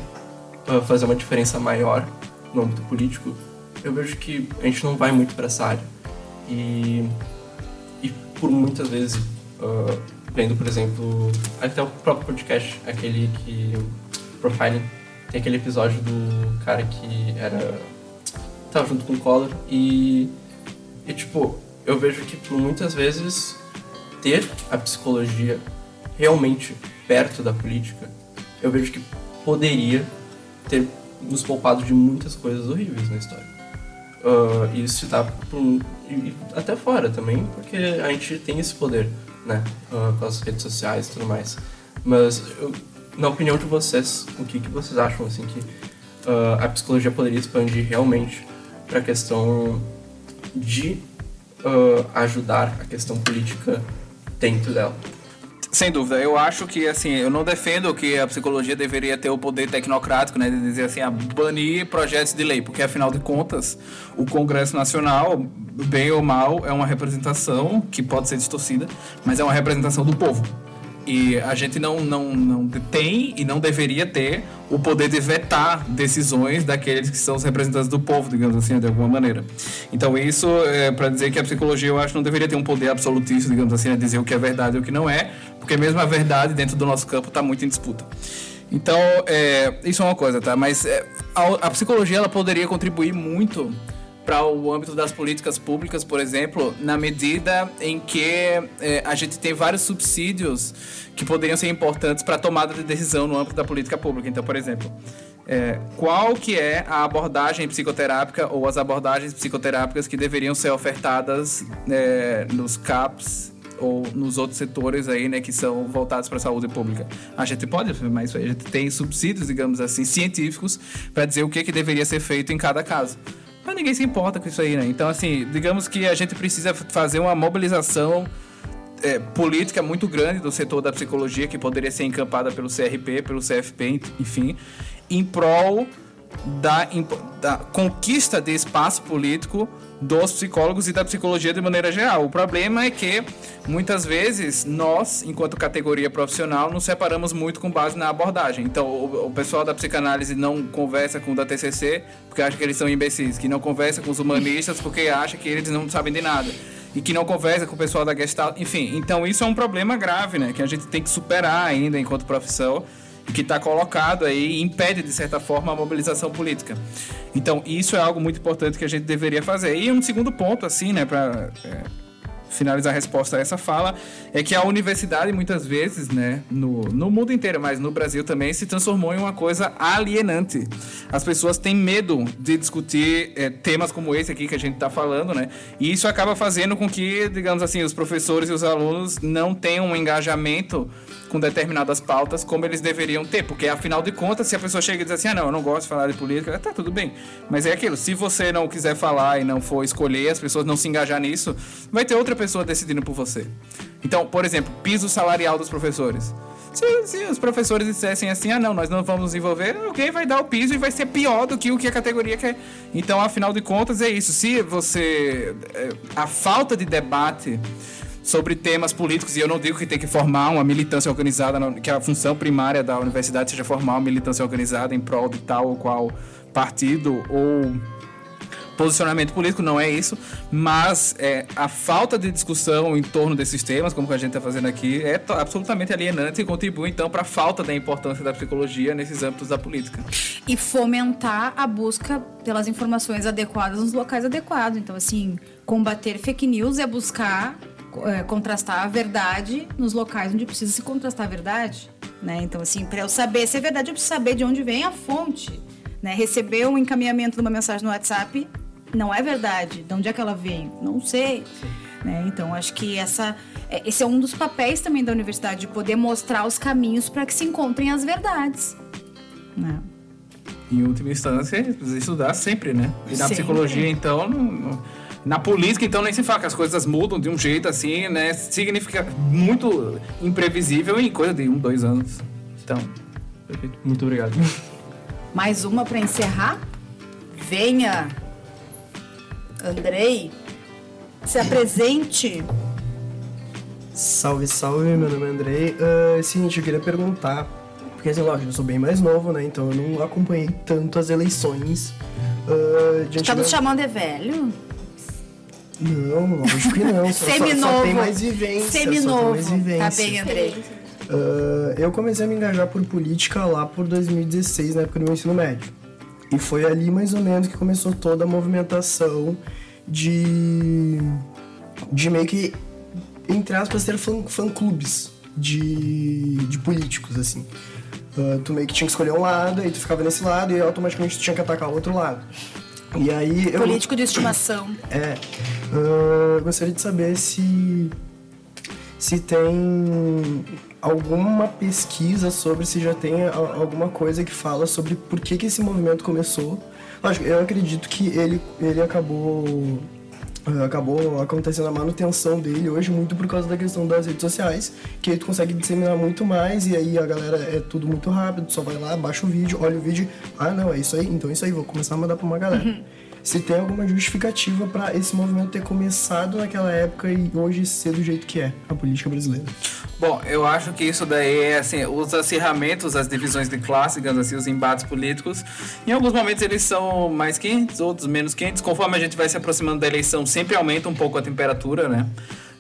uh, fazer uma diferença maior no âmbito político, eu vejo que a gente não vai muito para essa área. E, e por muitas vezes uh, vendo, por exemplo, até o próprio podcast, aquele que. Profiling. Tem aquele episódio do cara que era. tava junto com o Collor e. E tipo, eu vejo que por muitas vezes ter a psicologia realmente perto da política, eu vejo que poderia ter nos poupado de muitas coisas horríveis na história. Uh, isso dá por, até fora também, porque a gente tem esse poder né? Uh, com as redes sociais e tudo mais. Mas, eu, na opinião de vocês, o que, que vocês acham, assim, que uh, a psicologia poderia expandir realmente para a questão de uh, ajudar a questão política dentro dela? Sem dúvida, eu acho que assim, eu não defendo que a psicologia deveria ter o poder tecnocrático, né, de dizer assim, a banir projetos de lei, porque afinal de contas, o Congresso Nacional, bem ou mal, é uma representação que pode ser distorcida, mas é uma representação do povo. E a gente não, não, não tem e não deveria ter o poder de vetar decisões daqueles que são os representantes do povo, digamos assim, de alguma maneira. Então, isso é para dizer que a psicologia, eu acho, não deveria ter um poder absolutista, digamos assim, a dizer o que é verdade e o que não é, porque mesmo a verdade dentro do nosso campo está muito em disputa. Então, é, isso é uma coisa, tá? Mas é, a, a, psicologia ela poderia contribuir muito para o âmbito das políticas públicas, por exemplo, na medida em que é, a gente tem vários subsídios que poderiam ser importantes para a tomada de decisão no âmbito da política pública. Então, por exemplo, é, qual que é a abordagem psicoterápica ou as abordagens psicoterápicas que deveriam ser ofertadas é, nos CAPs ou nos outros setores aí, né, que são voltados para a saúde pública. A gente pode afirmar isso aí, a gente tem subsídios, digamos assim, científicos para dizer o que, que deveria ser feito em cada caso. Mas ninguém se importa com isso aí, né? Então, assim, digamos que a gente precisa fazer uma mobilização é, política muito grande do setor da psicologia, que poderia ser encampada pelo CRP, pelo CFP, enfim, em prol da, da conquista de espaço político dos psicólogos e da psicologia de maneira geral. O problema é que muitas vezes nós, enquanto categoria profissional, nos separamos muito com base na abordagem. Então, o, pessoal da psicanálise não conversa com o da TCC porque acha que eles são imbecis, que não conversa com os humanistas porque acha que eles não sabem de nada. E que não conversa com o pessoal da Gestalt, enfim. Então, isso é um problema grave, né? Que a gente tem que superar ainda enquanto profissão que está colocado aí impede, de certa forma, a mobilização política. Então, isso é algo muito importante que a gente deveria fazer. E um segundo ponto, assim, né, para é, finalizar a resposta a essa fala, é que a universidade, muitas vezes, né, no, no mundo inteiro, mas no Brasil também, se transformou em uma coisa alienante. As pessoas têm medo de discutir é, temas como esse aqui que a gente está falando, né, e isso acaba fazendo com que, digamos assim, os professores e os alunos não tenham um engajamento com determinadas pautas como eles deveriam ter, porque afinal de contas, se a pessoa chega e diz assim, ah, não, eu não gosto de falar de política, tá tudo bem. Mas é aquilo, se você não quiser falar e não for escolher, as pessoas não se engajar nisso, vai ter outra pessoa decidindo por você. Então, por exemplo, piso salarial dos professores. Se, se, os professores dissessem assim, ah não, nós não vamos nos envolver, alguém vai dar o piso e vai ser pior do que o que a categoria quer. Então, afinal de contas, é isso. Se você. É, a falta de debate sobre temas políticos, e eu não digo que tem que formar uma militância organizada, que a função primária da universidade seja formar uma militância organizada em prol de tal ou qual partido ou posicionamento político, não é isso, mas é, a falta de discussão em torno desses temas, como a gente está fazendo aqui, é absolutamente alienante e contribui então para a falta da importância da psicologia nesses âmbitos da política. E fomentar a busca pelas informações adequadas nos locais adequados. Então, assim, combater fake news é buscar é, contrastar a verdade nos locais onde precisa se contrastar a verdade. Né? Então, assim, para eu saber se é verdade, eu preciso saber de onde vem a fonte. Né? Receber um encaminhamento de uma mensagem no WhatsApp não é verdade. De onde é que ela veio? Não sei. Né? Então, acho que essa, é, esse é um dos papéis também da universidade, de poder mostrar os caminhos para que se encontrem as verdades. Né? Em última instância, estudar sempre, né? E na sempre. psicologia, então, não, não na política, então, nem se fala que as coisas mudam de um jeito assim, né? Significa muito imprevisível em coisa de um, dois anos. Então, perfeito. Muito obrigado. Mais uma para encerrar? Venha, Andrei, se apresente. Salve, salve, meu nome é Andrei. Uh, seguinte, eu queria perguntar, porque assim, lógico, eu sou bem mais novo, né? Então eu não acompanhei tanto as eleições. Uh, de tá nos chamando de velho? Não, lógico que não. [LAUGHS] Só, Seminovo. Só, tem mais vivência. Seminovo. Mais vivência. Tá bem, Andrei. Uh, eu comecei a me engajar por política lá por 2016, na época do meu ensino médio. E foi ali mais ou menos que começou toda a movimentação de. de meio que, entre aspas, ter fã-clubes de, de políticos, assim. Uh, tu meio que tinha que escolher um lado, aí tu ficava nesse lado e automaticamente tu tinha que atacar o outro lado. E aí. Político eu, de estimação. É. Uh, gostaria de saber se. se tem alguma pesquisa sobre se já tem alguma coisa que fala sobre por que, que esse movimento começou. Lógico, eu acredito que ele, ele acabou acabou acontecendo a manutenção dele hoje muito por causa da questão das redes sociais, que aí tu consegue disseminar muito mais e aí a galera é tudo muito rápido, só vai lá, baixa o vídeo, olha o vídeo, ah não, é isso aí, então é isso aí, vou começar a mandar pra uma galera. Uhum. Se tem alguma justificativa para esse movimento ter começado naquela época e hoje ser do jeito que é a política brasileira. Bom, eu acho que isso daí é assim, os acirramentos, as divisões de classe, digamos assim, os embates políticos, em alguns momentos eles são mais quentes, outros menos quentes. Conforme a gente vai se aproximando da eleição, sempre aumenta um pouco a temperatura, né?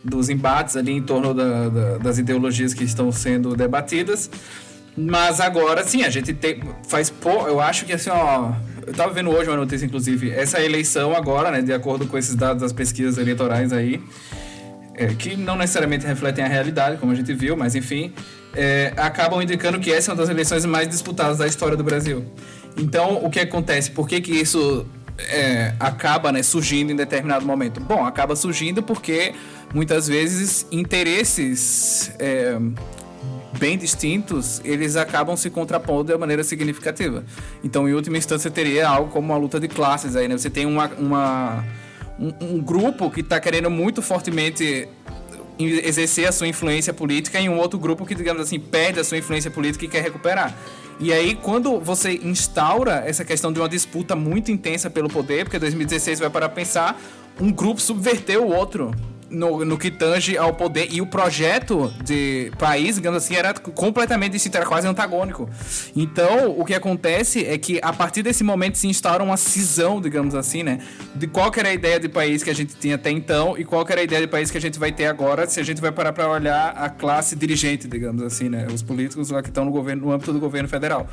Dos embates ali em torno da, da, das ideologias que estão sendo debatidas. Mas agora sim, a gente tem, faz eu acho que assim, ó, eu tava vendo hoje uma notícia, inclusive, essa eleição agora, né, de acordo com esses dados das pesquisas eleitorais aí, é, que não necessariamente refletem a realidade, como a gente viu, mas enfim, é, acabam indicando que essa é uma das eleições mais disputadas da história do Brasil. Então, o que acontece? Por que, que isso é, acaba né, surgindo em determinado momento? Bom, acaba surgindo porque muitas vezes interesses é, bem distintos eles acabam se contrapondo de maneira significativa. Então, em última instância, teria algo como uma luta de classes aí, né? Você tem uma, uma um, um grupo que está querendo muito fortemente exercer a sua influência política em um outro grupo que, digamos assim, perde a sua influência política e quer recuperar. E aí, quando você instaura essa questão de uma disputa muito intensa pelo poder, porque 2016 vai para pensar, um grupo subverteu o outro no, no que tange ao poder. E o projeto de país, digamos assim, era completamente distinto, era quase antagônico. Então, o que acontece é que a partir desse momento se instaura uma cisão, digamos assim, né? De qual era a ideia de país que a gente tinha até então e qual era a ideia de país que a gente vai ter agora, se a gente vai parar para olhar a classe dirigente, digamos assim, né? Os políticos lá que estão no governo, no âmbito do governo federal.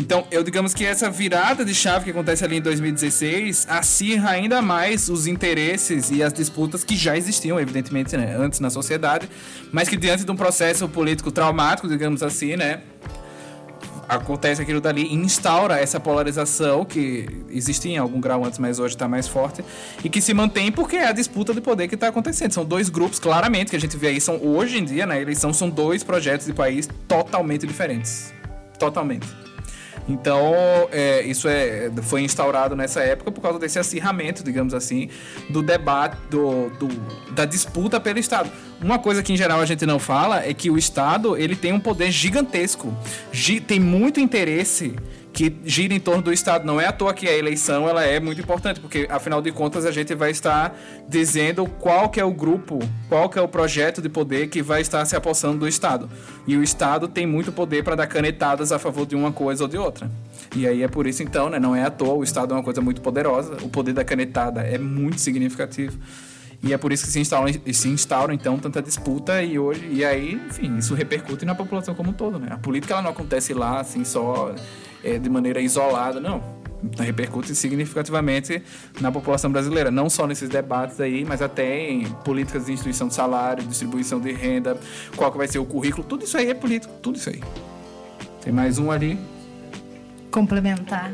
Então, eu digamos que essa virada de chave que acontece ali em 2016 acirra ainda mais os interesses e as disputas que já existiam, evidentemente, né, antes na sociedade, mas que diante de um processo político traumático, digamos assim, né, acontece aquilo dali e instaura essa polarização que existia em algum grau antes, mas hoje está mais forte e que se mantém porque é a disputa de poder que está acontecendo. São dois grupos, claramente, que a gente vê aí, são hoje em dia, na eleição, são dois projetos de país totalmente diferentes. Totalmente. Então, é, isso é, foi instaurado nessa época por causa desse acirramento, digamos assim, do debate, do, do, da disputa pelo Estado. Uma coisa que em geral a gente não fala é que o Estado ele tem um poder gigantesco, tem muito interesse que gira em torno do Estado. Não é à toa que a eleição ela é muito importante, porque afinal de contas a gente vai estar dizendo qual que é o grupo, qual que é o projeto de poder que vai estar se apossando do Estado. E o Estado tem muito poder para dar canetadas a favor de uma coisa ou de outra. E aí é por isso então, né, não é à toa, o Estado é uma coisa muito poderosa, o poder da canetada é muito significativo. E é por isso que se instaura, se instaura então tanta disputa e hoje e aí, enfim, isso repercute na população como um todo, né? A política ela não acontece lá assim só é, de maneira isolada, não. Então, repercute significativamente na população brasileira, não só nesses debates aí, mas até em políticas de instituição de salário, distribuição de renda, qual que vai ser o currículo, tudo isso aí é político, tudo isso aí. Tem mais um ali. Complementar.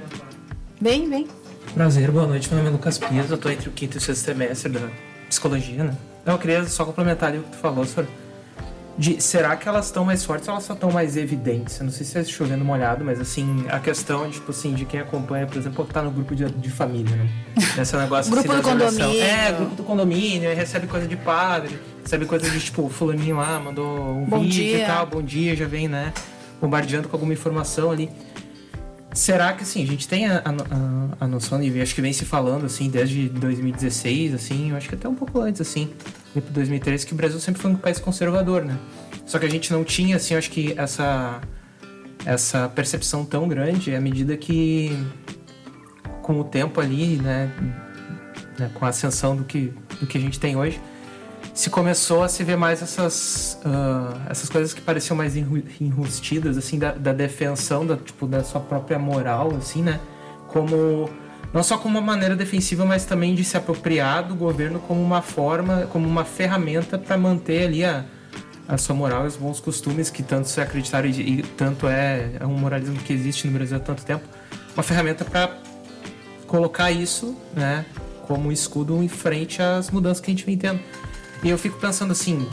Vem, vem. Prazer, boa noite. Meu nome é Lucas Pires, eu tô entre o quinto e o sexto semestre da psicologia, né? Eu queria só complementar ali o que tu falou sobre de será que elas estão mais fortes ou elas só estão mais evidentes? Eu não sei se é chovendo molhado, mas assim, a questão, tipo assim, de quem acompanha, por exemplo, tá no grupo de, de família, né? Esse negócio [LAUGHS] grupo assim, do condomínio. É, grupo do condomínio, aí recebe coisa de padre, recebe coisa de tipo, fulaninho lá, mandou um Bom vídeo dia. e tal, bom dia, já vem, né? Bombardeando com alguma informação ali. Será que assim, a gente tem a, a, a noção, e acho que vem se falando assim desde 2016, assim, eu acho que até um pouco antes, assim, para 2013, que o Brasil sempre foi um país conservador, né? Só que a gente não tinha, assim, acho que essa, essa percepção tão grande à medida que com o tempo ali, né, né, com a ascensão do que, do que a gente tem hoje, se começou a se ver mais essas, uh, essas coisas que pareciam mais enru enrustidas, assim, da, da defensão da, tipo, da sua própria moral, assim, né? Como não só como uma maneira defensiva, mas também de se apropriar do governo como uma forma, como uma ferramenta para manter ali a, a sua moral e os bons costumes que tanto se acreditaram e, e tanto é, é um moralismo que existe no Brasil há tanto tempo, uma ferramenta para colocar isso, né, como escudo em frente às mudanças que a gente vem tendo. E eu fico pensando assim,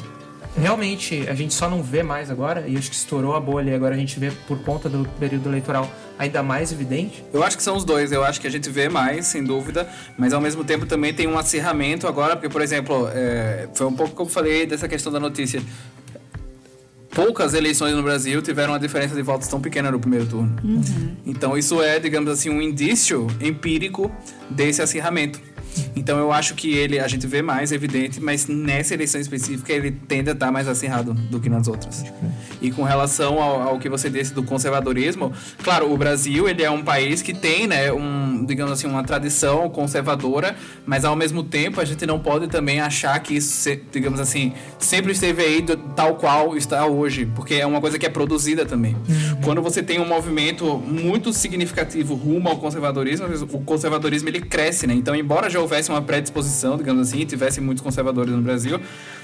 realmente a gente só não vê mais agora, e acho que estourou a bolha e agora a gente vê por conta do período eleitoral ainda mais evidente? Eu acho que são os dois, eu acho que a gente vê mais, sem dúvida, mas ao mesmo tempo também tem um acirramento agora, porque, por exemplo, é, foi um pouco como eu falei dessa questão da notícia. Poucas eleições no Brasil tiveram uma diferença de votos tão pequena no primeiro turno. Então isso é, digamos assim, um indício empírico desse acirramento. Então eu acho que ele, a gente vê mais evidente, mas nessa eleição específica ele tende a estar mais acirrado do que nas outras. E com relação ao, ao que você disse do conservadorismo, claro, o Brasil ele é um país que tem, né, um, digamos assim, uma tradição conservadora, mas ao mesmo tempo a gente não pode também achar que isso, digamos assim, sempre esteve aí do, tal qual está hoje, porque é uma coisa que é produzida também. Uhum. Quando você tem um movimento muito significativo rumo ao conservadorismo, o conservadorismo ele cresce, né? Então, embora já houvesse uma predisposição, digamos assim, tivesse muitos conservadores no Brasil,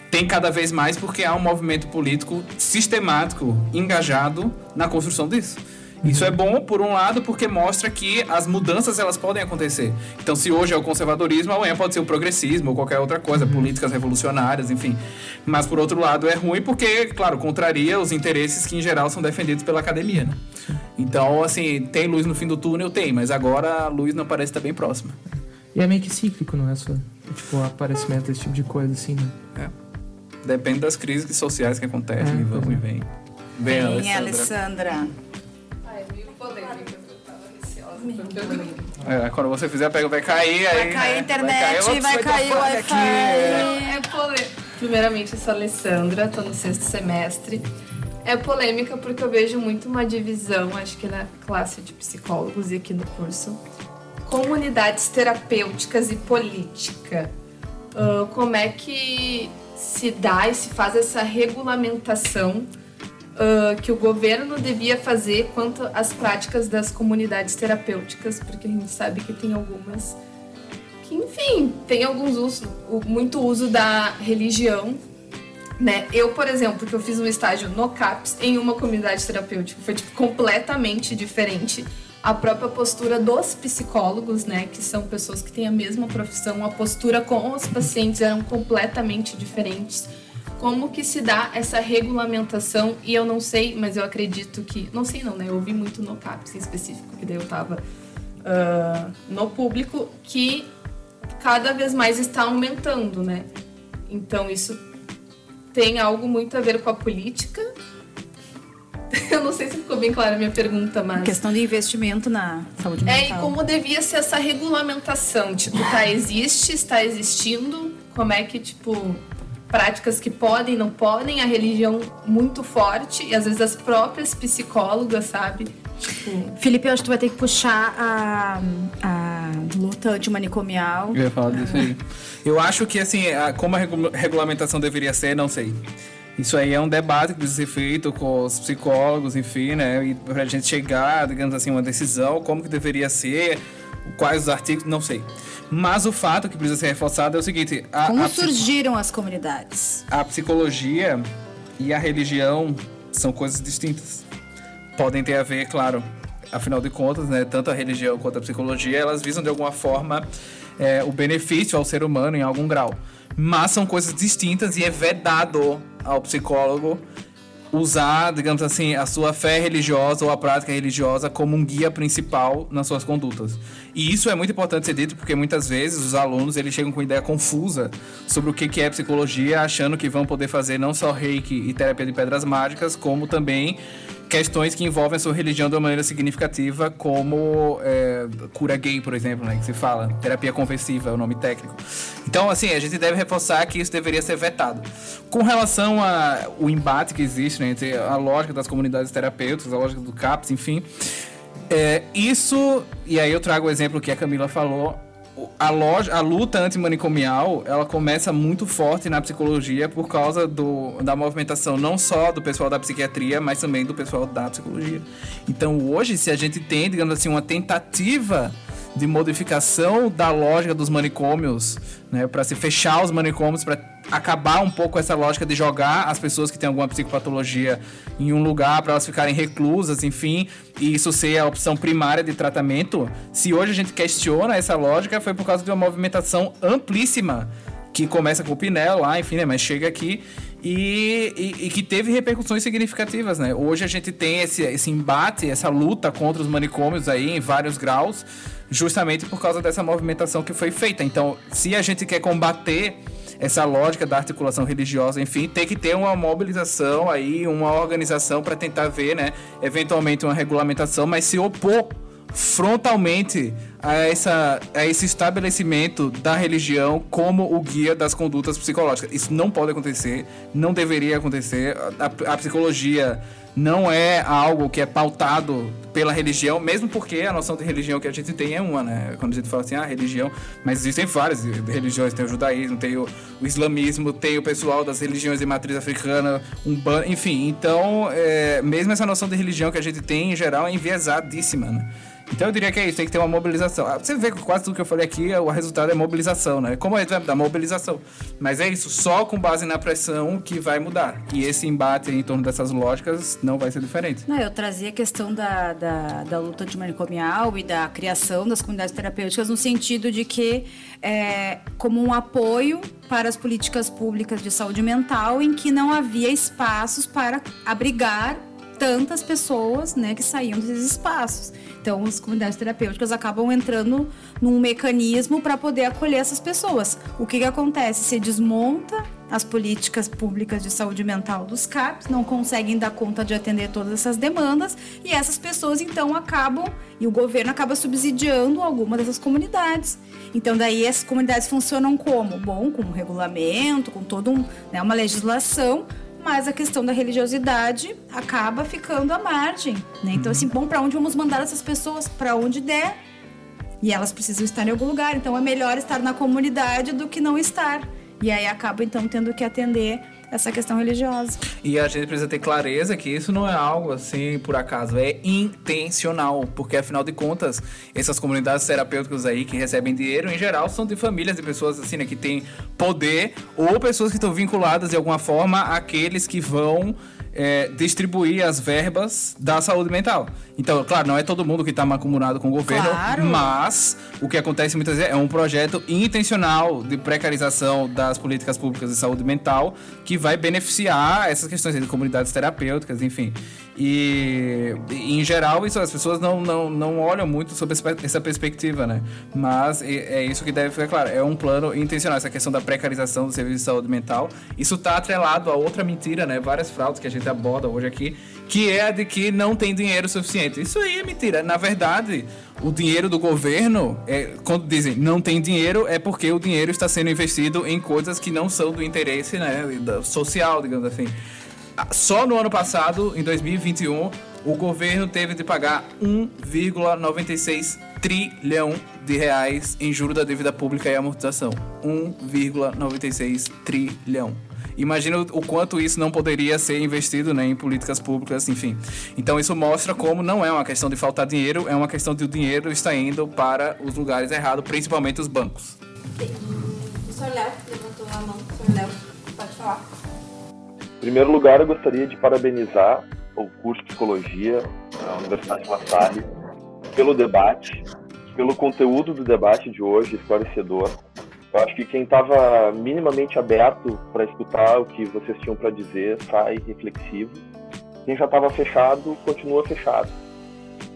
tem cada vez mais porque há um movimento político sistemático, engajado na construção disso. Isso é bom, por um lado, porque mostra que as mudanças elas podem acontecer. Então, se hoje é o conservadorismo, amanhã pode ser o progressismo ou qualquer outra coisa, uhum. políticas revolucionárias, enfim. Mas, por outro lado, é ruim porque, claro, contraria os interesses que, em geral, são defendidos pela academia. Né? Então, assim, tem luz no fim do túnel? Tem, mas agora a luz não parece estar bem próxima. E é meio que cíclico, não é? Só, tipo, o aparecimento desse tipo de coisa, assim, né? É. Depende das crises sociais que acontecem, é, e vão é. e vêm. Vem, Alessandra. Alessandra. É, quando você fizer, pega, vai cair aí. Vai cair a internet, vai cair, vai cair o Wi-Fi. É, é polêmica. Primeiramente, eu sou a Alessandra, tô no sexto semestre. É polêmica porque eu vejo muito uma divisão, acho que na classe de psicólogos e aqui no curso. Comunidades terapêuticas e política. Uh, como é que se dá e se faz essa regulamentação uh, que o governo devia fazer quanto às práticas das comunidades terapêuticas, porque a gente sabe que tem algumas que, enfim, tem alguns usos, muito uso da religião. Né? Eu, por exemplo, que eu fiz um estágio no CAPS em uma comunidade terapêutica, foi tipo, completamente diferente. A própria postura dos psicólogos, né, que são pessoas que têm a mesma profissão, a postura com os pacientes eram completamente diferentes como que se dá essa regulamentação e eu não sei, mas eu acredito que, não sei não, né? Eu ouvi muito no CAPS em específico, que daí eu tava uh, no público, que cada vez mais está aumentando, né? Então isso tem algo muito a ver com a política. [LAUGHS] Eu não sei se ficou bem clara a minha pergunta, mas. Questão de investimento na saúde mental. É, e como devia ser essa regulamentação? Tipo, tá, existe, está existindo, como é que, tipo, práticas que podem, não podem, a religião muito forte e às vezes as próprias psicólogas, sabe? Tipo... Felipe, eu acho que tu vai ter que puxar a, a luta antimanicomial. Eu ia falar disso aí. Eu acho que, assim, a, como a regulamentação deveria ser, não sei. Isso aí é um debate que precisa ser feito com os psicólogos, enfim, né? E pra gente chegar, digamos assim, uma decisão, como que deveria ser, quais os artigos, não sei. Mas o fato que precisa ser reforçado é o seguinte: a, como a surgiram as comunidades? A psicologia e a religião são coisas distintas. Podem ter a ver, claro, afinal de contas, né, tanto a religião quanto a psicologia, elas visam de alguma forma é, o benefício ao ser humano em algum grau. Mas são coisas distintas e é vedado ao psicólogo usar, digamos assim, a sua fé religiosa ou a prática religiosa como um guia principal nas suas condutas. E isso é muito importante ser dito porque muitas vezes os alunos eles chegam com ideia confusa sobre o que é psicologia, achando que vão poder fazer não só reiki e terapia de pedras mágicas, como também questões que envolvem a sua religião de uma maneira significativa, como é, cura gay, por exemplo, né, que se fala. Terapia conversiva é o nome técnico. Então, assim, a gente deve reforçar que isso deveria ser vetado. Com relação ao embate que existe né, entre a lógica das comunidades terapêuticas, a lógica do CAPS, enfim, é, isso, e aí eu trago o exemplo que a Camila falou, a, loja, a luta antimanicomial, ela começa muito forte na psicologia por causa do, da movimentação não só do pessoal da psiquiatria, mas também do pessoal da psicologia. Então hoje, se a gente tem, digamos assim, uma tentativa de modificação da lógica dos manicômios, né, para se fechar os manicômios, para acabar um pouco essa lógica de jogar as pessoas que têm alguma psicopatologia em um lugar para elas ficarem reclusas, enfim, e isso ser a opção primária de tratamento. Se hoje a gente questiona essa lógica, foi por causa de uma movimentação amplíssima que começa com o Pinel lá, enfim, né, mas chega aqui e, e, e, que teve repercussões significativas, né? Hoje a gente tem esse, esse embate, essa luta contra os manicômios aí em vários graus, justamente por causa dessa movimentação que foi feita. Então, se a gente quer combater essa lógica da articulação religiosa, enfim, tem que ter uma mobilização aí, uma organização para tentar ver, né, eventualmente uma regulamentação, mas se opor frontalmente a, essa, a esse estabelecimento da religião como o guia das condutas psicológicas. Isso não pode acontecer, não deveria acontecer. A, a psicologia não é algo que é pautado pela religião, mesmo porque a noção de religião que a gente tem é uma, né? Quando a gente fala assim, ah, religião, mas existem várias religiões, tem o judaísmo, tem o, o islamismo, tem o pessoal das religiões de matriz africana, um enfim, então, é, mesmo essa noção de religião que a gente tem em geral é enviesadíssima, né? Então eu diria que é isso, tem que ter uma mobilização. Ah, você vê que quase tudo que eu falei aqui, o resultado é mobilização, né? Como é da mobilização. Mas é isso, só com base na pressão que vai mudar. E esse embate em torno dessas lógicas não vai ser diferente. Não, eu trazia a questão da, da, da luta antimanicomial e da criação das comunidades terapêuticas no sentido de que, é, como um apoio para as políticas públicas de saúde mental, em que não havia espaços para abrigar tantas pessoas né, que saíam desses espaços. Então, as comunidades terapêuticas acabam entrando num mecanismo para poder acolher essas pessoas. O que, que acontece? Se desmonta as políticas públicas de saúde mental dos CAPs, não conseguem dar conta de atender todas essas demandas e essas pessoas então acabam e o governo acaba subsidiando alguma dessas comunidades. Então daí essas comunidades funcionam como? Bom, com um regulamento, com toda um, né, uma legislação mas a questão da religiosidade acaba ficando à margem. Né? Então, assim, bom, para onde vamos mandar essas pessoas? Para onde der. E elas precisam estar em algum lugar. Então, é melhor estar na comunidade do que não estar. E aí acaba, então, tendo que atender essa questão religiosa. E a gente precisa ter clareza que isso não é algo assim por acaso, é intencional, porque afinal de contas, essas comunidades terapêuticas aí que recebem dinheiro, em geral, são de famílias de pessoas assim, né, que têm poder ou pessoas que estão vinculadas de alguma forma àqueles que vão é, distribuir as verbas da saúde mental. Então, claro, não é todo mundo que está macumunado com o governo, claro. mas o que acontece muitas vezes é um projeto intencional de precarização das políticas públicas de saúde mental que vai beneficiar essas questões de comunidades terapêuticas, enfim. E, em geral, isso as pessoas não, não, não olham muito sobre essa perspectiva, né? Mas é, isso que deve ficar claro. É um plano intencional, essa questão da precarização do serviço de saúde mental. Isso está atrelado a outra mentira, né? Várias fraudes que a gente aborda hoje aqui, que é a de que não tem dinheiro suficiente. Isso aí é mentira. Na verdade, o dinheiro do governo, é, quando dizem não tem dinheiro, é porque o dinheiro está sendo investido em coisas que não são do interesse né, social, digamos assim. Só no ano passado, em 2021, o governo teve de pagar 1,96 trilhão de reais em juros da dívida pública e amortização. 1,96 trilhão. Imagina o quanto isso não poderia ser investido né, em políticas públicas, enfim. Então isso mostra como não é uma questão de faltar dinheiro, é uma questão de o dinheiro está indo para os lugares errados, principalmente os bancos. O senhor Léo levantou a mão. O senhor Léo, pode falar. Em primeiro lugar, eu gostaria de parabenizar o curso de Psicologia da Universidade de La Salle pelo debate, pelo conteúdo do debate de hoje, esclarecedor. Eu acho que quem estava minimamente aberto para escutar o que vocês tinham para dizer sai reflexivo. Quem já estava fechado, continua fechado.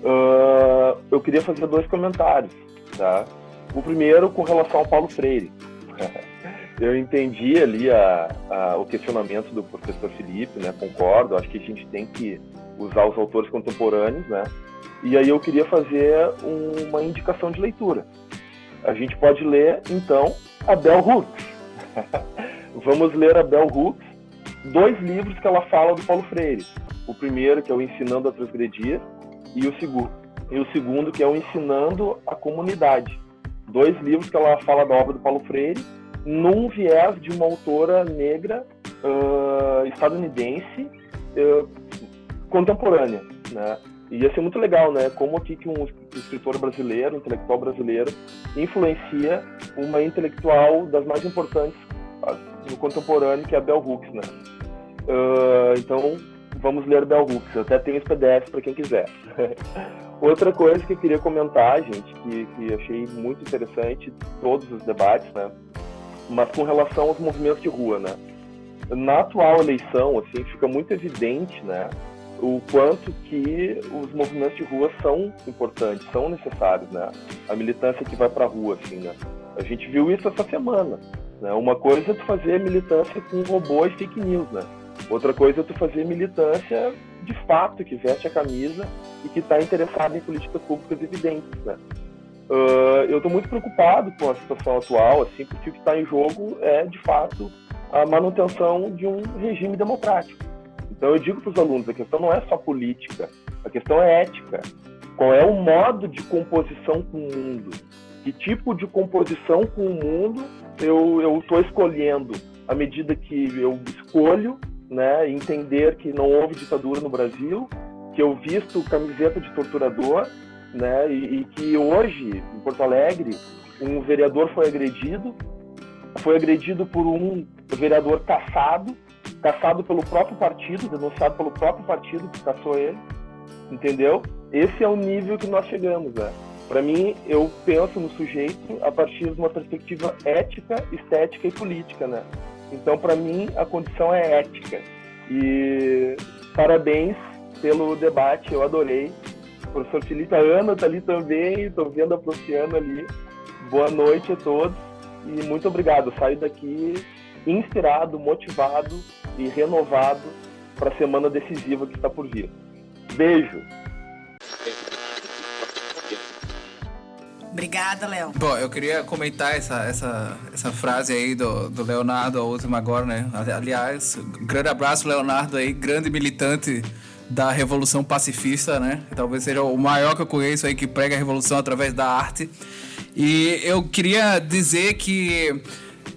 Uh, eu queria fazer dois comentários. Tá? O primeiro com relação ao Paulo Freire. [LAUGHS] eu entendi ali a, a, o questionamento do professor Felipe, né? Concordo, acho que a gente tem que usar os autores contemporâneos, né? E aí eu queria fazer uma indicação de leitura. A gente pode ler, então, a Bell Hooks. [LAUGHS] Vamos ler a Bell Hooks, dois livros que ela fala do Paulo Freire. O primeiro, que é o Ensinando a Transgredir, e o segundo, e o segundo que é o Ensinando a Comunidade. Dois livros que ela fala da obra do Paulo Freire num viés de uma autora negra uh, estadunidense uh, contemporânea, né? E ia ser muito legal, né? Como aqui que um escritor brasileiro, um intelectual brasileiro, influencia uma intelectual das mais importantes no contemporâneo, que é a Bell Hooks, né? Uh, então, vamos ler Bell Hooks. Eu até tenho esse PDF para quem quiser. [LAUGHS] Outra coisa que eu queria comentar, gente, que, que achei muito interessante, todos os debates, né? Mas com relação aos movimentos de rua, né? Na atual eleição, assim, fica muito evidente, né, o quanto que os movimentos de rua são importantes, são necessários, né? A militância que vai para a rua, assim, né? A gente viu isso essa semana, né? Uma coisa é tu fazer militância com robô e fake news, né? Outra coisa é tu fazer militância de fato, que veste a camisa e que está interessado em políticas públicas evidentes, né? Uh, eu estou muito preocupado com a situação atual, assim, porque o que está em jogo é, de fato, a manutenção de um regime democrático. Então eu digo para os alunos, a questão não é só política, a questão é ética. Qual é o modo de composição com o mundo? Que tipo de composição com o mundo eu estou escolhendo à medida que eu escolho né, entender que não houve ditadura no Brasil, que eu visto camiseta de torturador, né, e, e que hoje, em Porto Alegre, um vereador foi agredido, foi agredido por um vereador caçado, caçado pelo próprio partido, denunciado pelo próprio partido que caçou ele, entendeu? Esse é o nível que nós chegamos, né? Para mim, eu penso no sujeito a partir de uma perspectiva ética, estética e política, né? Então, para mim, a condição é ética. E parabéns pelo debate, eu adorei. Professor Felipe, a Ana está ali também, estou vendo a Prociana ali. Boa noite a todos e muito obrigado. Saio daqui inspirado, motivado e renovado para a semana decisiva que está por vir. Beijo! Obrigada, Léo. Bom, eu queria comentar essa, essa, essa frase aí do, do Leonardo, a última agora, né? Aliás, grande abraço, Leonardo aí, grande militante da Revolução Pacifista, né? Talvez seja o maior que eu conheço aí que prega a revolução através da arte. E eu queria dizer que,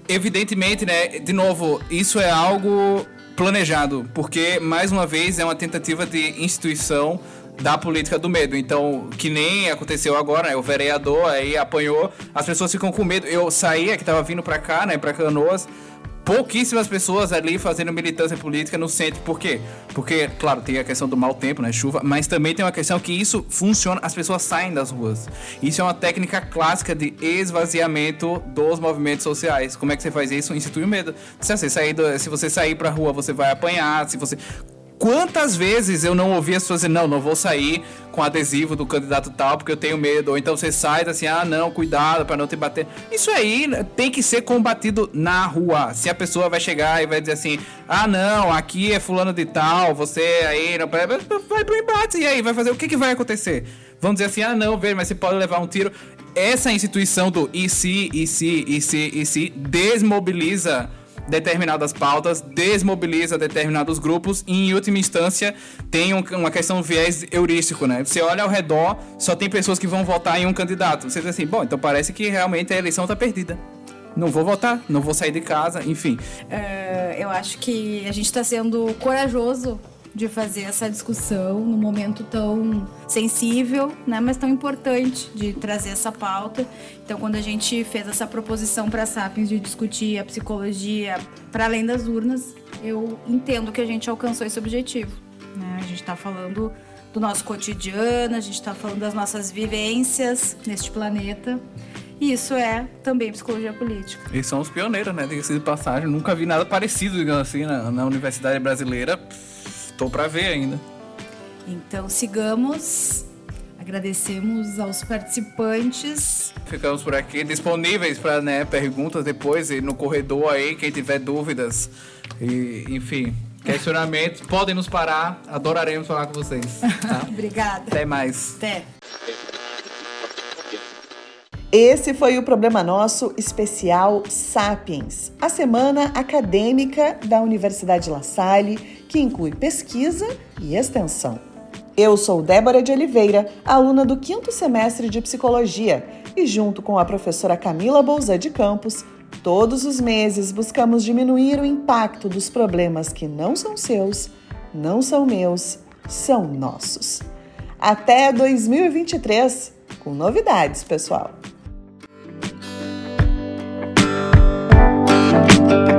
evidentemente, né? De novo, isso é algo planejado, porque, mais uma vez, é uma tentativa de instituição da política do medo. Então, que nem aconteceu agora, né? O vereador aí apanhou, as pessoas ficam com medo. Eu saía, que tava vindo pra cá, né? Pra Canoas, pouquíssimas pessoas ali fazendo militância política no centro. Por quê? Porque, claro, tem a questão do mau tempo, né? Chuva, mas também tem uma questão que isso funciona, as pessoas saem das ruas. Isso é uma técnica clássica de esvaziamento dos movimentos sociais. Como é que você faz isso? Institui o medo. Se você sair, do, se você sair pra rua, você vai apanhar. Se você Quantas vezes eu não ouvi as pessoas dizer, não, não vou sair com adesivo do candidato tal porque eu tenho medo. Ou então você sai assim, ah, não, cuidado para não te bater. Isso aí tem que ser combatido na rua. Se a pessoa vai chegar e vai dizer assim, ah, não, aqui é fulano de tal, você aí não vai pro embate. E aí, vai fazer o que, que vai acontecer? Vão dizer assim, ah, não, veja, mas você pode levar um tiro. Essa instituição do e se, e se, e se, e se desmobiliza determinadas pautas, desmobiliza determinados grupos e, em última instância, tem um, uma questão viés heurístico, né? Você olha ao redor, só tem pessoas que vão votar em um candidato. Você diz assim, bom, então parece que realmente a eleição está perdida. Não vou votar, não vou sair de casa, enfim. Uh, eu acho que a gente está sendo corajoso de fazer essa discussão num momento tão sensível, né, mas tão importante de trazer essa pauta. Então, quando a gente fez essa proposição para a Sapiens de discutir a psicologia para além das urnas, eu entendo que a gente alcançou esse objetivo. Né? A gente está falando do nosso cotidiano, a gente está falando das nossas vivências neste planeta. E isso é também psicologia política. E são os pioneiros, né? Diga-se de passagem. Nunca vi nada parecido, digamos assim, na, na universidade brasileira. Tô para ver ainda. Então sigamos. Agradecemos aos participantes. Ficamos por aqui disponíveis para né, perguntas depois e no corredor aí, quem tiver dúvidas e enfim, questionamentos, podem nos parar. Adoraremos falar com vocês. Tá? [LAUGHS] Obrigada. Até mais. Até. Esse foi o Problema Nosso especial Sapiens, a semana acadêmica da Universidade La Salle, que inclui pesquisa e extensão. Eu sou Débora de Oliveira, aluna do quinto semestre de Psicologia, e junto com a professora Camila Bolzan de Campos, todos os meses buscamos diminuir o impacto dos problemas que não são seus, não são meus, são nossos. Até 2023, com novidades, pessoal! Bye.